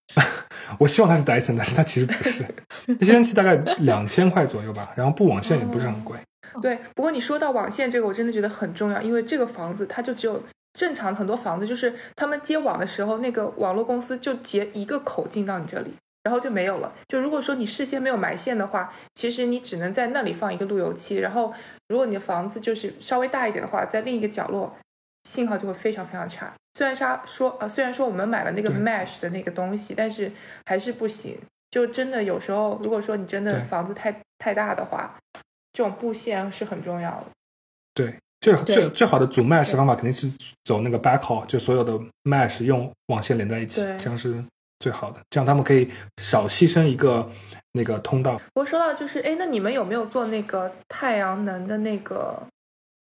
我希望它是 Dyson，但是它其实不是。那吸尘器大概两千块左右吧，然后布网线也不是很贵。对，不过你说到网线这个，我真的觉得很重要，因为这个房子它就只有正常很多房子，就是他们接网的时候，那个网络公司就接一个口进到你这里，然后就没有了。就如果说你事先没有埋线的话，其实你只能在那里放一个路由器，然后如果你的房子就是稍微大一点的话，在另一个角落信号就会非常非常差。虽然说说啊，虽然说我们买了那个 mesh 的那个东西，但是还是不行。就真的有时候，如果说你真的房子太太大的话，这种布线是很重要的。对，最对最最好的组 mesh 方法肯定是走那个 backhaul，就所有的 mesh 用网线连在一起，这样是最好的。这样他们可以少牺牲一个那个通道。不过说到就是，哎，那你们有没有做那个太阳能的那个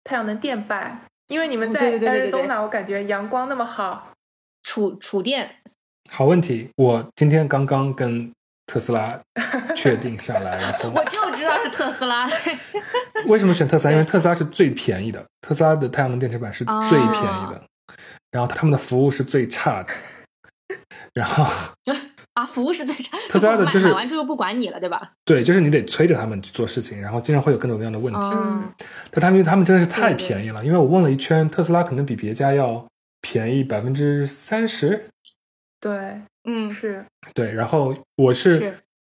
太阳能电板？因为你们在 Arizona，我感觉阳光那么好。储储电，好问题，我今天刚刚跟特斯拉 确定下来，然后 我就知道是特斯拉。为什么选特斯拉？因为特斯拉是最便宜的，特斯拉的太阳能电池板是最便宜的，然后他们的服务是最差的，然后啊，服务是最差。特斯拉的就是买完之后不管你了，对吧？对，就是你得催着他们去做事情，然后经常会有各种各样的问题。嗯，但他们他们真的是太便宜了，因为我问了一圈，特斯拉可能比别家要便宜百分之三十。对，嗯，是，对，然后我是，是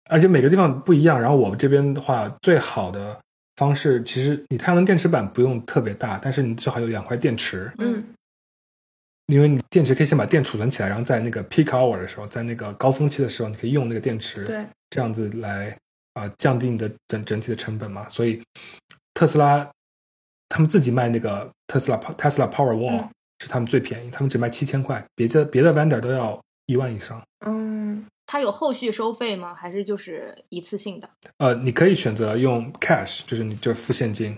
而且每个地方不一样。然后我们这边的话，最好的方式，其实你太阳能电池板不用特别大，但是你最好有两块电池，嗯因为你电池可以先把电储存起来，然后在那个 peak hour 的时候，在那个高峰期的时候，你可以用那个电池，对，这样子来啊、降低你的整整体的成本嘛。所以特斯拉他们自己卖那个特斯拉 Tesla Power Wall、嗯是他们最便宜，他们只卖七千块，别的别的 vendor 都要一万以上。嗯它有后续收费吗？还是就是一次性的？呃，你可以选择用 cash，就是你就付现金，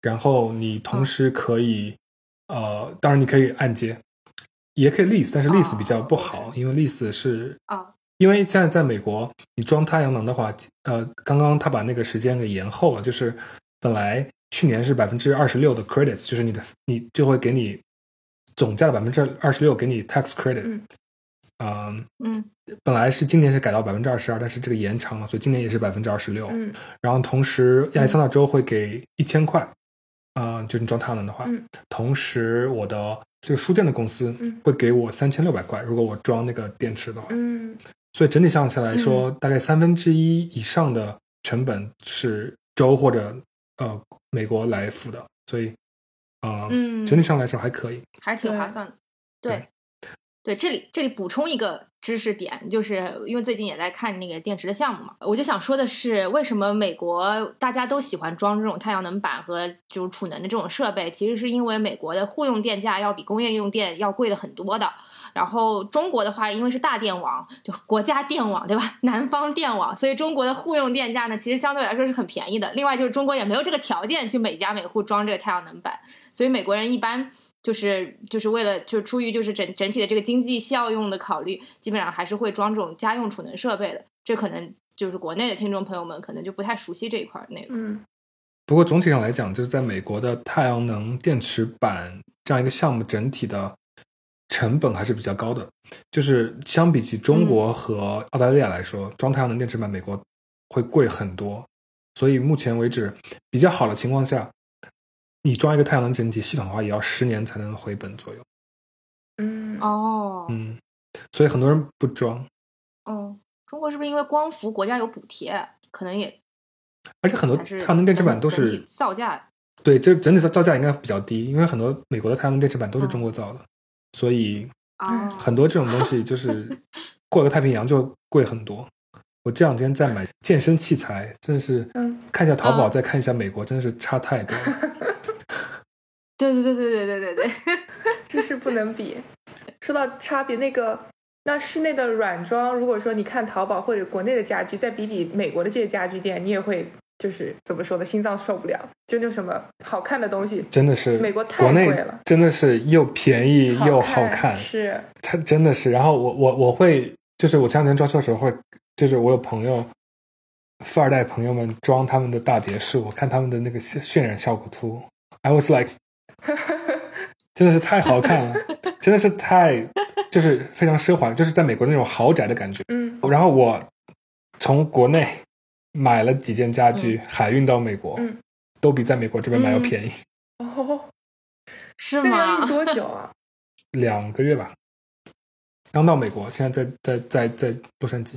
然后你同时可以、呃，当然你可以按揭，也可以 lease，但是 lease 比较不好，哦因为 lease 是啊因为现在在美国，你装太阳能的话，呃，刚刚他把那个时间给延后了，就是本来去年是百分之二十六的 credits，就是你的你就会给你总价的百分之二十六给你 tax credit，嗯。嗯嗯。本来是今年是改到百分之二十二，但是这个延长了，所以今年也是百分之二十六。嗯。然后同时亚利桑那州会给一千块，啊、就是你装太阳能的话。嗯同时我的这个书店的公司嗯会给我三千六百块，如果我装那个电池的话。嗯所以整体上下来说，大概三分之一以上的成本是州或者呃美国来付的，所以呃，嗯整体上来说还可以。还是挺划算的。对对，对，这里这里补充一个知识点，就是因为最近也在看那个电池的项目嘛，我就想说的是，为什么美国大家都喜欢装这种太阳能板和就是储能的这种设备，其实是因为美国的户用电价要比工业用电要贵的很多的。然后中国的话，因为是大电网，就国家电网，对吧？南方电网，所以中国的户用电价呢，其实相对来说是很便宜的。另外就是中国也没有这个条件去每家每户装这个太阳能板，所以美国人一般就是就是为了就出于就是整整体的这个经济效用的考虑，基本上还是会装这种家用储能设备的。这可能就是国内的听众朋友们可能就不太熟悉这一块内容。嗯不过总体上来讲，就是在美国的太阳能电池板这样一个项目，整体的成本还是比较高的。就是相比起中国和澳大利亚来说，装太阳能电池板美国会贵很多。所以目前为止，比较好的情况下，你装一个太阳能整体系统的话，也要十年才能回本左右。嗯。哦，嗯，所以很多人不装，嗯，中国是不是因为光伏国家有补贴，可能也而且很多太阳能电池板都是造价。对，这整体造造价应该比较低，因为很多美国的太阳能电池板都是中国造的，所以哦，很多这种东西就是 过个太平洋就贵很多。我这两天在买健身器材，真的是嗯。看一下淘宝，啊再看一下美国，真的是差太多了。对对对对对对对对，这是 不能比。说到差别，那个那室内的软装，如果说你看淘宝或者国内的家居，再比比美国的这些家居店，你也会就是怎么说呢，心脏受不了。就那种什么好看的东西，真的是美国太国内贵了真的是又便宜又好看，看，是它真的是。然后我我我会就是我前两天装修的时候会，就是我有朋友富二代朋友们装他们的大别墅，我看他们的那个渲渲染效果图，I was like，真的是太好看了，真的是太就是非常奢华，就是在美国那种豪宅的感觉。嗯然后我从国内买了几件家具，海运到美国，嗯都比在美国这边买要嗯便宜、哦，是吗运？多久啊？两个月吧。刚到美国，现在在在在在洛杉矶。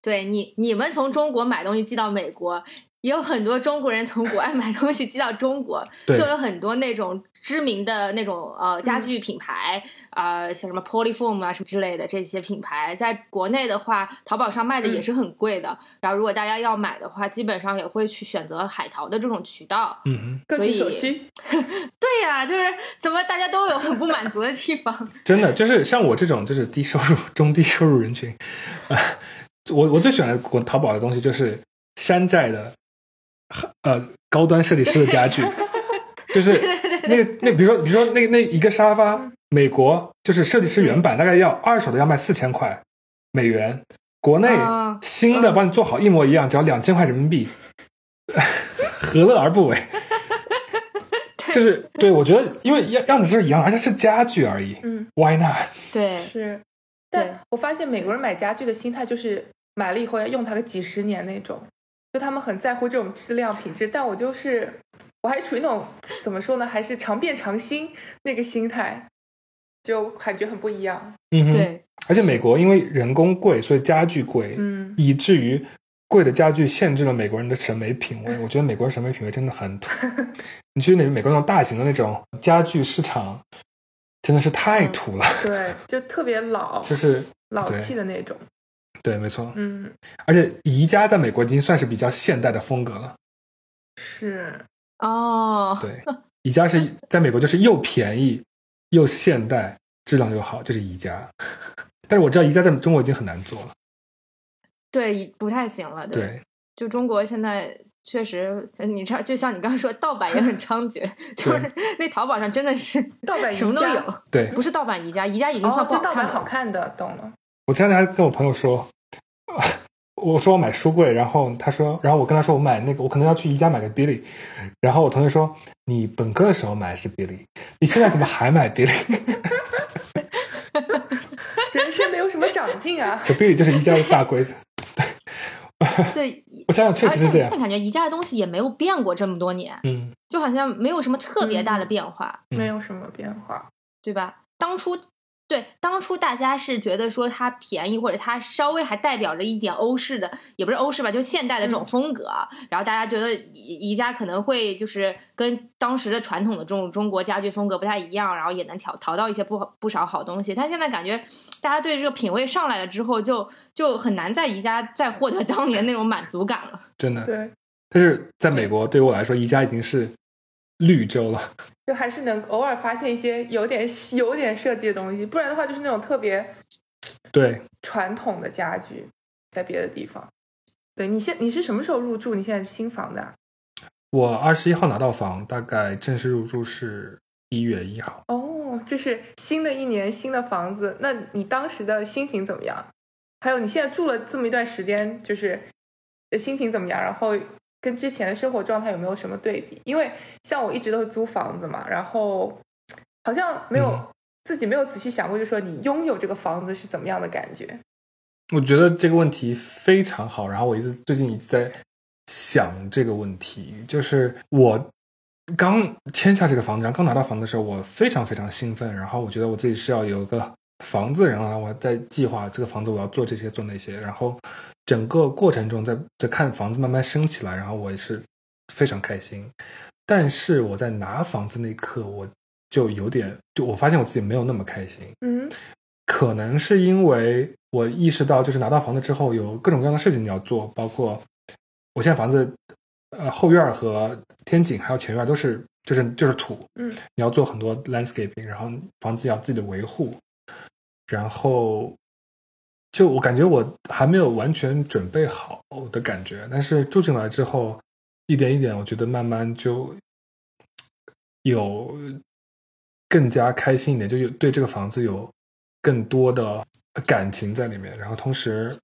对你，你们从中国买东西寄到美国，也有很多中国人从国外买东西寄到中国，就有很多那种知名的那种呃家具品牌，呃像什么 Polyform 啊什么之类的这些品牌，在国内的话，淘宝上卖的也是很贵的。然后如果大家要买的话，基本上也会去选择海淘的这种渠道。嗯哼，各取所需。对呀、就是怎么大家都有很不满足的地方。真的就是像我这种就是低收入、中低收入人群，呃，我我最喜欢的国淘宝的东西就是山寨的，呃，高端设计师的家具，就是那个那比如说比如说那那一个沙发，美国就是设计师原版大概要二手的要卖四千块美元，国内啊新的嗯帮你做好一模一样，只要两千块人民币，何乐而不为？就是对我觉得，因为样样子是一样，而且是家具而已嗯，，Why not？对，是。对但我发现美国人买家具的心态就是买了以后要用它个几十年那种，就他们很在乎这种质量品质。但我就是我还处于那种怎么说呢，还是常变常新那个心态，就感觉很不一样。嗯哼，对，而且美国因为人工贵，所以家具贵，嗯，以至于贵的家具限制了美国人的审美品味。我觉得美国人审美品味真的很土。你去那美国那种大型的那种家具市场，真的是太土了，对，就特别老就是老气的那种。对，没错。嗯，而且宜家在美国已经算是比较现代的风格了。是，哦，对，宜家是 在美国就是又便宜又现代，质量又好，就是宜家。但是我知道宜家在中国已经很难做了。对，不太行了。对，对，就中国现在确实，你知道，就像你刚刚说，盗版也很猖獗，就是那淘宝上真的是盗版什么都有，对不是盗版宜家，宜家已经哦算，不就盗版好看了。好看的，懂了。我前两天还跟我朋友说，我说我买书柜，然后他说，然后我跟他说我买那个，我可能要去宜家买个 Billy，然后我同学说，你本科的时候买的是 Billy，你现在怎么还买 Billy？人生没有什么长进啊。这 Billy 就是宜家的大柜子。对，我想想，确实是这样。感觉宜家的东西也没有变过这么多年，嗯，就好像没有什么特别大的变化，嗯没有什么变化。对吧？当初。对，当初大家是觉得说它便宜，或者它稍微还代表着一点欧式的，也不是欧式吧，就现代的这种风格。然后大家觉得宜宜家可能会就是跟当时的传统的这种中国家具风格不太一样，然后也能淘淘到一些不不少好东西。但现在感觉大家对这个品味上来了之后就，就很难在宜家再获得当年那种满足感了。真的。对，但是在美国，对于我来说，宜家已经是绿洲了。就还是能偶尔发现一些有点有点设计的东西，不然的话就是那种特别对，传统的家具，在别的地方。对你现你是什么时候入住？你现在是新房的、啊？我二十一号拿到房，大概正式入住是一月一号。哦，这是新的一年新的房子，那你当时的心情怎么样？还有你现在住了这么一段时间，就是的心情怎么样？然后跟之前的生活状态有没有什么对比？因为像我一直都是租房子嘛，然后好像没有、嗯自己没有仔细想过，就说你拥有这个房子是怎么样的感觉？我觉得这个问题非常好，然后我一直最近一直在想这个问题，就是我刚签下这个房子，然后刚拿到房子的时候，我非常非常兴奋，然后我觉得我自己是要有一个房子，然后我在计划这个房子我要做这些做那些，然后整个过程中在在看房子慢慢升起来，然后我也是非常开心。但是我在拿房子那一刻，我就有点，就我发现我自己没有那么开心。嗯可能是因为我意识到，就是拿到房子之后有各种各样的事情你要做，包括我现在房子，呃，后院儿和天井还有前院儿都是就是就是土，嗯你要做很多 landscaping，然后房子要自己的维护，然后就我感觉我还没有完全准备好的感觉，但是住进来之后，一点一点，我觉得慢慢就有更加开心一点，就有对这个房子有更多的感情在里面，然后同时。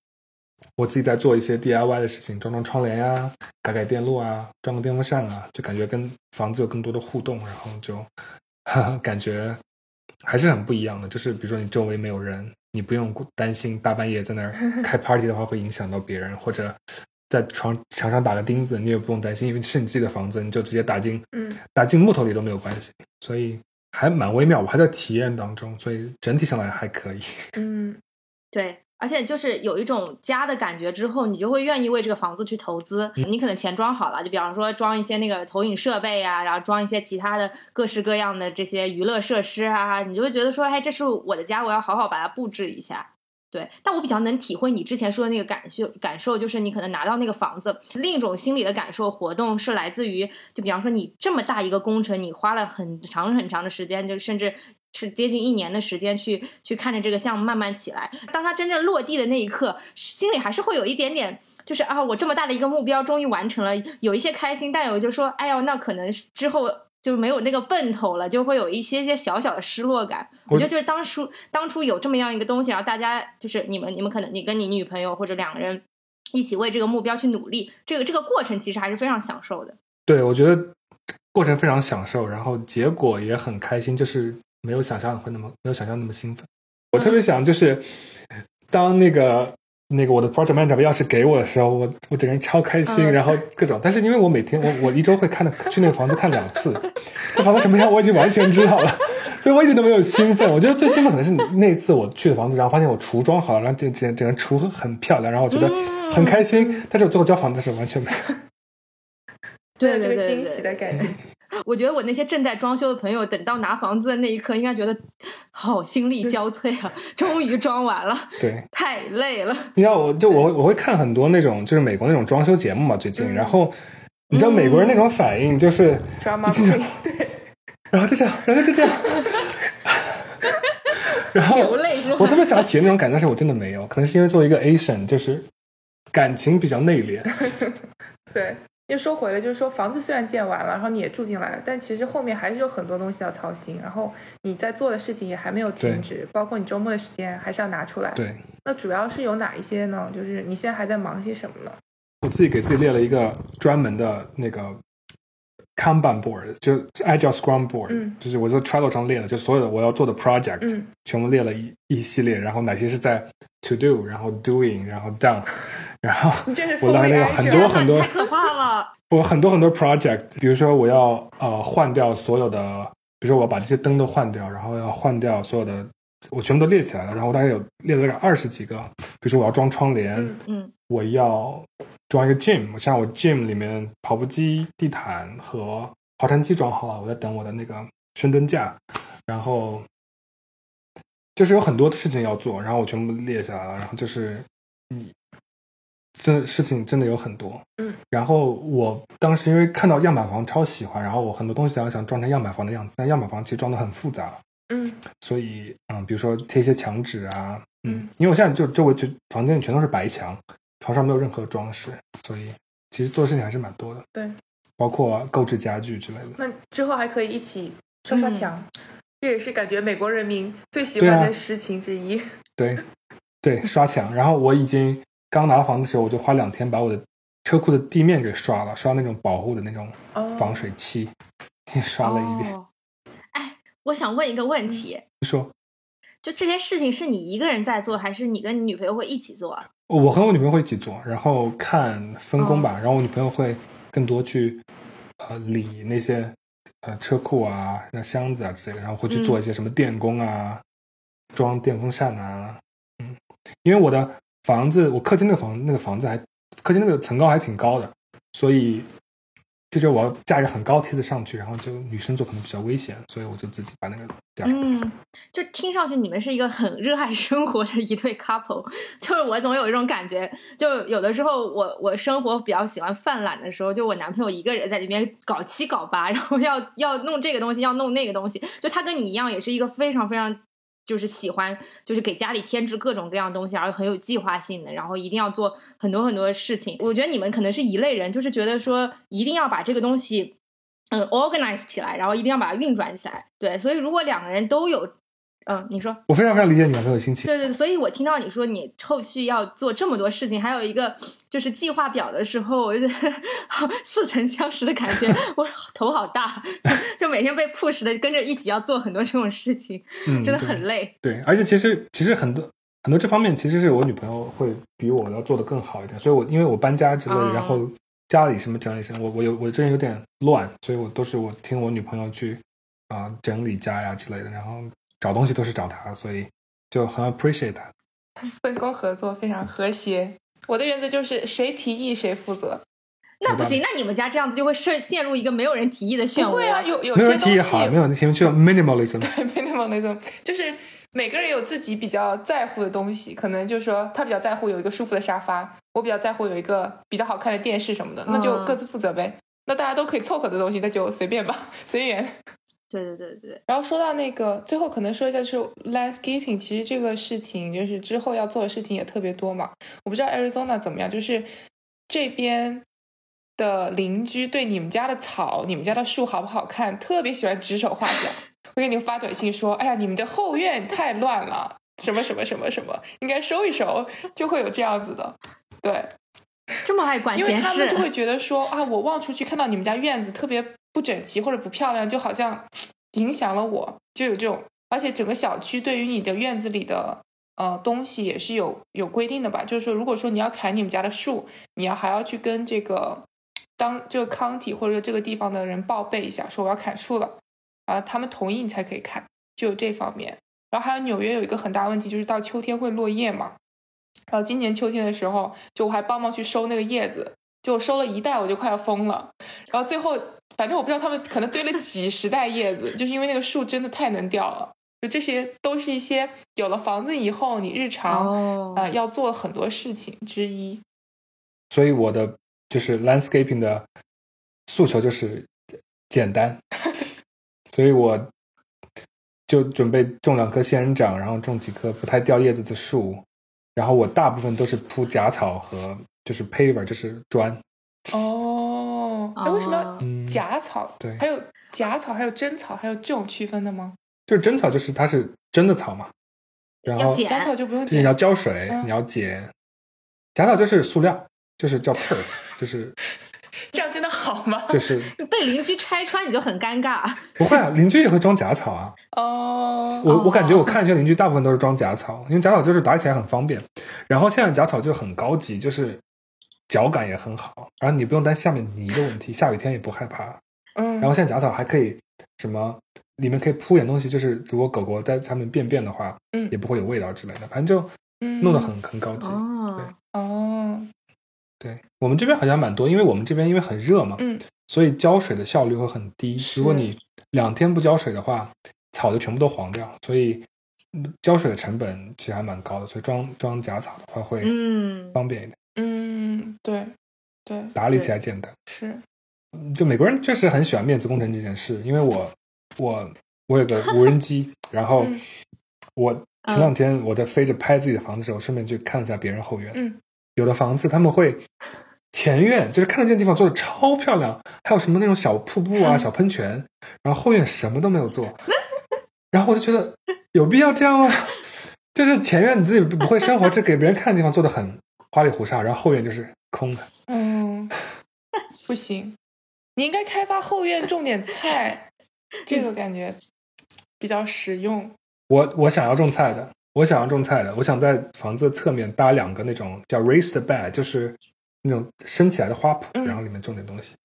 我自己在做一些 DIY 的事情，装装窗帘呀、改改电路啊、装个电风扇啊，就感觉跟房子有更多的互动，然后就哈哈感觉还是很不一样的。就是比如说你周围没有人，你不用担心大半夜在那儿 开 party 的话会影响到别人，或者在床墙上打个钉子，你也不用担心，因为是你自己的房子，你就直接打进嗯打进木头里都没有关系，所以还蛮微妙。我还在体验当中，所以整体上来还可以。嗯对，而且就是有一种家的感觉之后，你就会愿意为这个房子去投资。你可能钱装好了，就比方说装一些那个投影设备啊，然后装一些其他的各式各样的这些娱乐设施啊，你就会觉得说，哎，这是我的家，我要好好把它布置一下。对，但我比较能体会你之前说的那个感受，感受就是你可能拿到那个房子，另一种心理的感受活动是来自于，就比方说你这么大一个工程，你花了很长很长的时间，就甚至是接近一年的时间去去看着这个项目慢慢起来。当它真正落地的那一刻，心里还是会有一点点，就是啊，我这么大的一个目标终于完成了，有一些开心，但有就说，哎呦，那可能之后。就没有那个奔头了，就会有一些些小小的失落感。我觉得就是当初当初有这么样一个东西，然后大家就是你们你们可能你跟你女朋友或者两个人一起为这个目标去努力，这个这个过程其实还是非常享受的。对，我觉得过程非常享受，然后结果也很开心，就是没有想象会那么没有想象那么兴奋。我特别想就是当那个那个我的 project manager 把钥匙给我的时候，我我整个人超开心，嗯然后各种。但是因为我每天我我一周会看的去那个房子看两次，那房子什么样我已经完全知道了，所以我一点都没有兴奋。我觉得最兴奋可能是那一次我去的房子，然后发现我橱装好了，然后整整整个橱很漂亮，然后我觉得很开心。但是我最后交房子的时候完全没有。对这个对对对 惊喜的感觉。我觉得我那些正在装修的朋友，等到拿房子的那一刻，应该觉得好心力交瘁啊！终于装完了，对，太累了。你知道，我就我我会看很多那种就是美国那种装修节目嘛，最近，嗯然后你知道美国人那种反应就是对，然后就这样，然后就这样，然后流泪是吧我特别想体验那种感觉，但是我真的没有，可能是因为作为一个 Asian，就是感情比较内敛，对，又说回了，就是说房子虽然建完了，然后你也住进来了，但其实后面还是有很多东西要操心，然后你在做的事情也还没有停止，包括你周末的时间还是要拿出来。对那主要是有哪一些呢？就是你现在还在忙些什么呢？我自己给自己列了一个专门的那个 Kanban board，就 Agile Scrum board，、嗯就是我在 Trello 上列的，就所有的我要做的 project，、嗯全部列了一一系列，然后哪些是在 to do，然后 doing，然后 done，然后我来那个很多很多太可怕了。我很多很多 project，比如说我要呃换掉所有的，比如说我要把这些灯都换掉，然后要换掉所有的，我全部都列起来了，然后我大概有列了大概二十几个，比如说我要装窗帘，嗯嗯我要装一个 gym，像我 gym 里面跑步机、地毯和划船机装好了，我在等我的那个深蹲架，然后就是有很多的事情要做，然后我全部列下来了，然后就是嗯，这事情真的有很多，嗯，然后我当时因为看到样板房超喜欢，然后我很多东西想想装成样板房的样子，但样板房其实装的很复杂，嗯。所以嗯，比如说贴一些墙纸啊，嗯，因为我现在就周围就房间里全都是白墙，床上没有任何装饰，所以其实做事情还是蛮多的，对，包括购置家具之类的。那之后还可以一起刷刷墙，这也是感觉美国人民最喜欢的事情之一。对，对，刷墙。然后我已经刚拿到房子的时候，我就花两天把我的车库的地面给刷了，刷那种保护的那种哦，防水漆，刷了一遍。哦哎，我想问一个问题，你说就这些事情是你一个人在做，还是你跟你女朋友会一起做啊？我和我女朋友会一起做，然后看分工哦吧。然后我女朋友会更多去呃理那些呃车库啊、那箱子啊之类的，然后会去做一些什么电工啊、装电风扇啊。嗯，因为我的房子，我客厅那个房那个房子还客厅那个层高还挺高的，所以就是我要架一个很高梯子上去，然后就女生坐可能比较危险，所以我就自己把那个架。嗯，就听上去你们是一个很热爱生活的一对 couple。就是我总有一种感觉，就有的时候我我生活比较喜欢犯懒的时候，就我男朋友一个人在里面搞七搞八，然后要要弄这个东西，要弄那个东西，就他跟你一样，也是一个非常非常。就是喜欢，就是给家里添置各种各样东西，而很有计划性的，然后一定要做很多很多的事情。我觉得你们可能是一类人，就是觉得说一定要把这个东西，嗯，organize 起来，然后一定要把它运转起来。对，所以如果两个人都有。嗯，你说，我非常非常理解你男朋友的心情。对对，所以我听到你说你后续要做这么多事情，还有一个就是计划表的时候，我就觉得 似曾相识的感觉，我头好大，就每天被 push 的跟着一起要做很多这种事情，真的很累。对，而且其实其实很多很多这方面，其实是我女朋友会比我要做的更好一点。所以我因为我搬家之类的，然后家里什么整理什么，我我有我这人有点乱，所以我都是我听我女朋友去啊整理家呀之类的，然后。找东西都是找他，所以就很 appreciate 他。分工合作非常和谐。我的原则就是谁提议谁负责。那不行，那你们家这样子就会陷陷入一个没有人提议的漩涡。不会啊，有有些东西没有人提议好，没有人提议就 minimalism。对 minimalism 就是每个人有自己比较在乎的东西，可能就是说他比较在乎有一个舒服的沙发，我比较在乎有一个比较好看的电视什么的，那就各自负责呗。那大家都可以凑合的东西，那就随便吧，随缘。对对对对，然后说到那个，最后可能说一下，是 landscaping，其实这个事情就是之后要做的事情也特别多嘛。我不知道 Arizona 怎么样，就是这边的邻居对你们家的草、你们家的树好不好看，特别喜欢指手画脚，会给你发短信说：“哎呀，你们的后院太乱了，什么什么什么什么，应该收一收。”就会有这样子的，对，这么爱管闲事，因为他们就会觉得说啊，我望出去看到你们家院子特别。不整齐或者不漂亮，就好像影响了我，就有这种。而且整个小区对于你的院子里的呃东西也是有有规定的吧？就是说，如果说你要砍你们家的树，你要还要去跟这个当这个 county 或者这个地方的人报备一下，说我要砍树了，啊，他们同意你才可以砍，就有这方面。然后还有纽约有一个很大问题，就是到秋天会落叶嘛。然后今年秋天的时候，就我还帮忙去收那个叶子，就收了一袋，我就快要疯了。然后最后。反正我不知道他们可能堆了几十袋叶子，就是因为那个树真的太能掉了。就这些都是一些有了房子以后你日常啊要做很多事情之一。所以我的就是 landscaping 的诉求就是简单，所以我就准备种两棵仙人掌，然后种几棵不太掉叶子的树，然后我大部分都是铺假草和就是 paver，就是砖。哦，那为什么要假草？对，还有假草，还有真草，还有这种区分的吗？就是真草，就是它是真的草嘛。然后假草就不用剪，你要浇水，你要剪。假草就是塑料，就是叫 turf，就是这样真的好吗？就是 被邻居拆穿你就很尴尬。不会啊，邻居也会装假草啊。哦，我我感觉我看一些邻居大部分都是装假草，因为假草就是打起来很方便。然后现在假草就很高级，就是。脚感也很好，然后你不用担心下面泥的问题，下雨天也不害怕。嗯，然后现在假草还可以什么，里面可以铺点东西，就是如果狗狗在上面便便的话，嗯，也不会有味道之类的，反正就弄得很很高级。哦，哦，对我们这边好像蛮多，因为我们这边因为很热嘛，嗯，所以浇水的效率会很低。如果你两天不浇水的话，草就全部都黄掉，所以浇水的成本其实还蛮高的。所以装装假草的话会嗯方便一点。嗯，对，对，打理起来简单。是，就美国人确实很喜欢面子工程这件事。因为我，我，我有个无人机，然后我前两天我在飞着拍自己的房子的时候，顺便去看了一下别人后院。嗯，有的房子他们会前院就是看得见地方做的超漂亮，还有什么那种小瀑布啊、小喷泉，然后后院什么都没有做。然后我就觉得有必要这样吗？就是前院你自己不会生活，就给别人看的地方做的很。花里胡哨，然后后院就是空的。嗯，不行，你应该开发后院种点菜，这个感觉比较实用。我我想要种菜的，我想要种菜的，我想在房子侧面搭两个那种叫 raised bed，就是那种升起来的花圃，然后里面种点东西。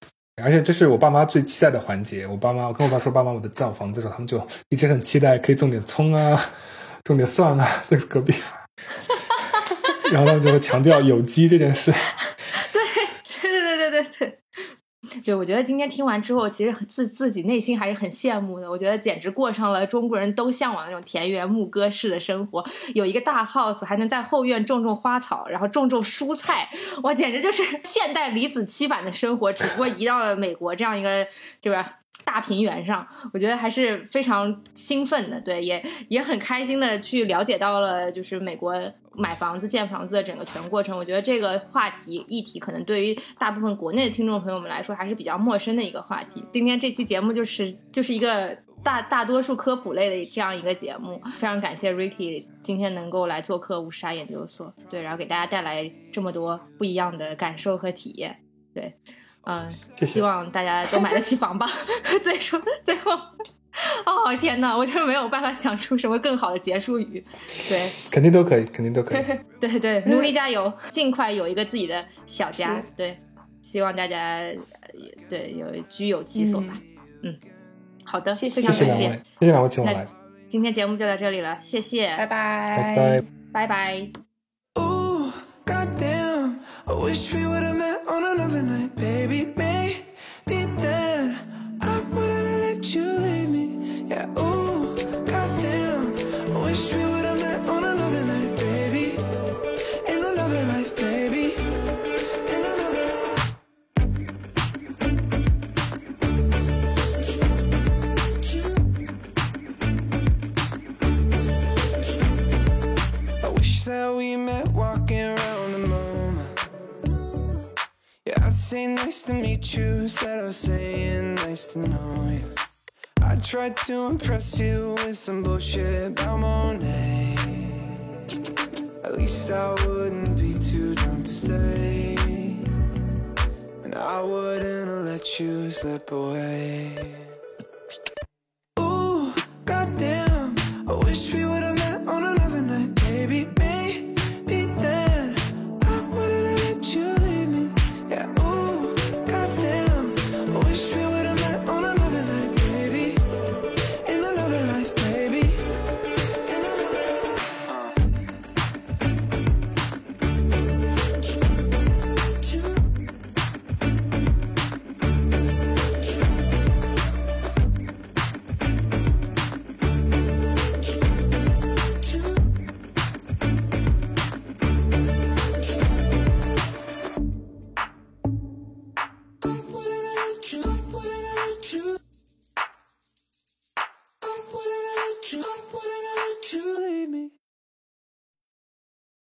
而且这是我爸妈最期待的环节。我爸妈，我跟我爸说，爸妈我的造房子的时候，他们就一直很期待可以种点葱啊，种点蒜啊，在隔壁。然后他们就会强调有机这件事。对对对对对对对，对我觉得今天听完之后，其实自自己内心还是很羡慕的。我觉得简直过上了中国人都向往的那种田园牧歌式的生活，有一个大 house，还能在后院种种花草，然后种种蔬菜，哇，简直就是现代李子柒版的生活，只不过移到了美国这样一个，对吧？大平原上，我觉得还是非常兴奋的，对，也也很开心的去了解到了，就是美国买房子、建房子的整个全过程。我觉得这个话题议题可能对于大部分国内的听众朋友们来说还是比较陌生的一个话题。今天这期节目就是就是一个大大多数科普类的这样一个节目，非常感谢 Ricky 今天能够来做客五沙研究所，对，然后给大家带来这么多不一样的感受和体验，对。嗯，希望大家都买得起房吧。最后，最后，哦天哪，我就没有办法想出什么更好的结束语。对，肯定都可以，肯定都可以。对对，努力加油，尽快有一个自己的小家。对，希望大家对有居有其所吧。嗯，好的，谢谢，非常感谢，谢谢两位请我来。今天节目就到这里了，谢谢，拜拜，拜拜，拜拜。Wish we would've met on another night, baby. Maybe say nice to meet you instead of saying nice to know you. I tried to impress you with some bullshit about Monet. At least I wouldn't be too drunk to stay. And I wouldn't let you slip away. Ooh, goddamn, I wish we would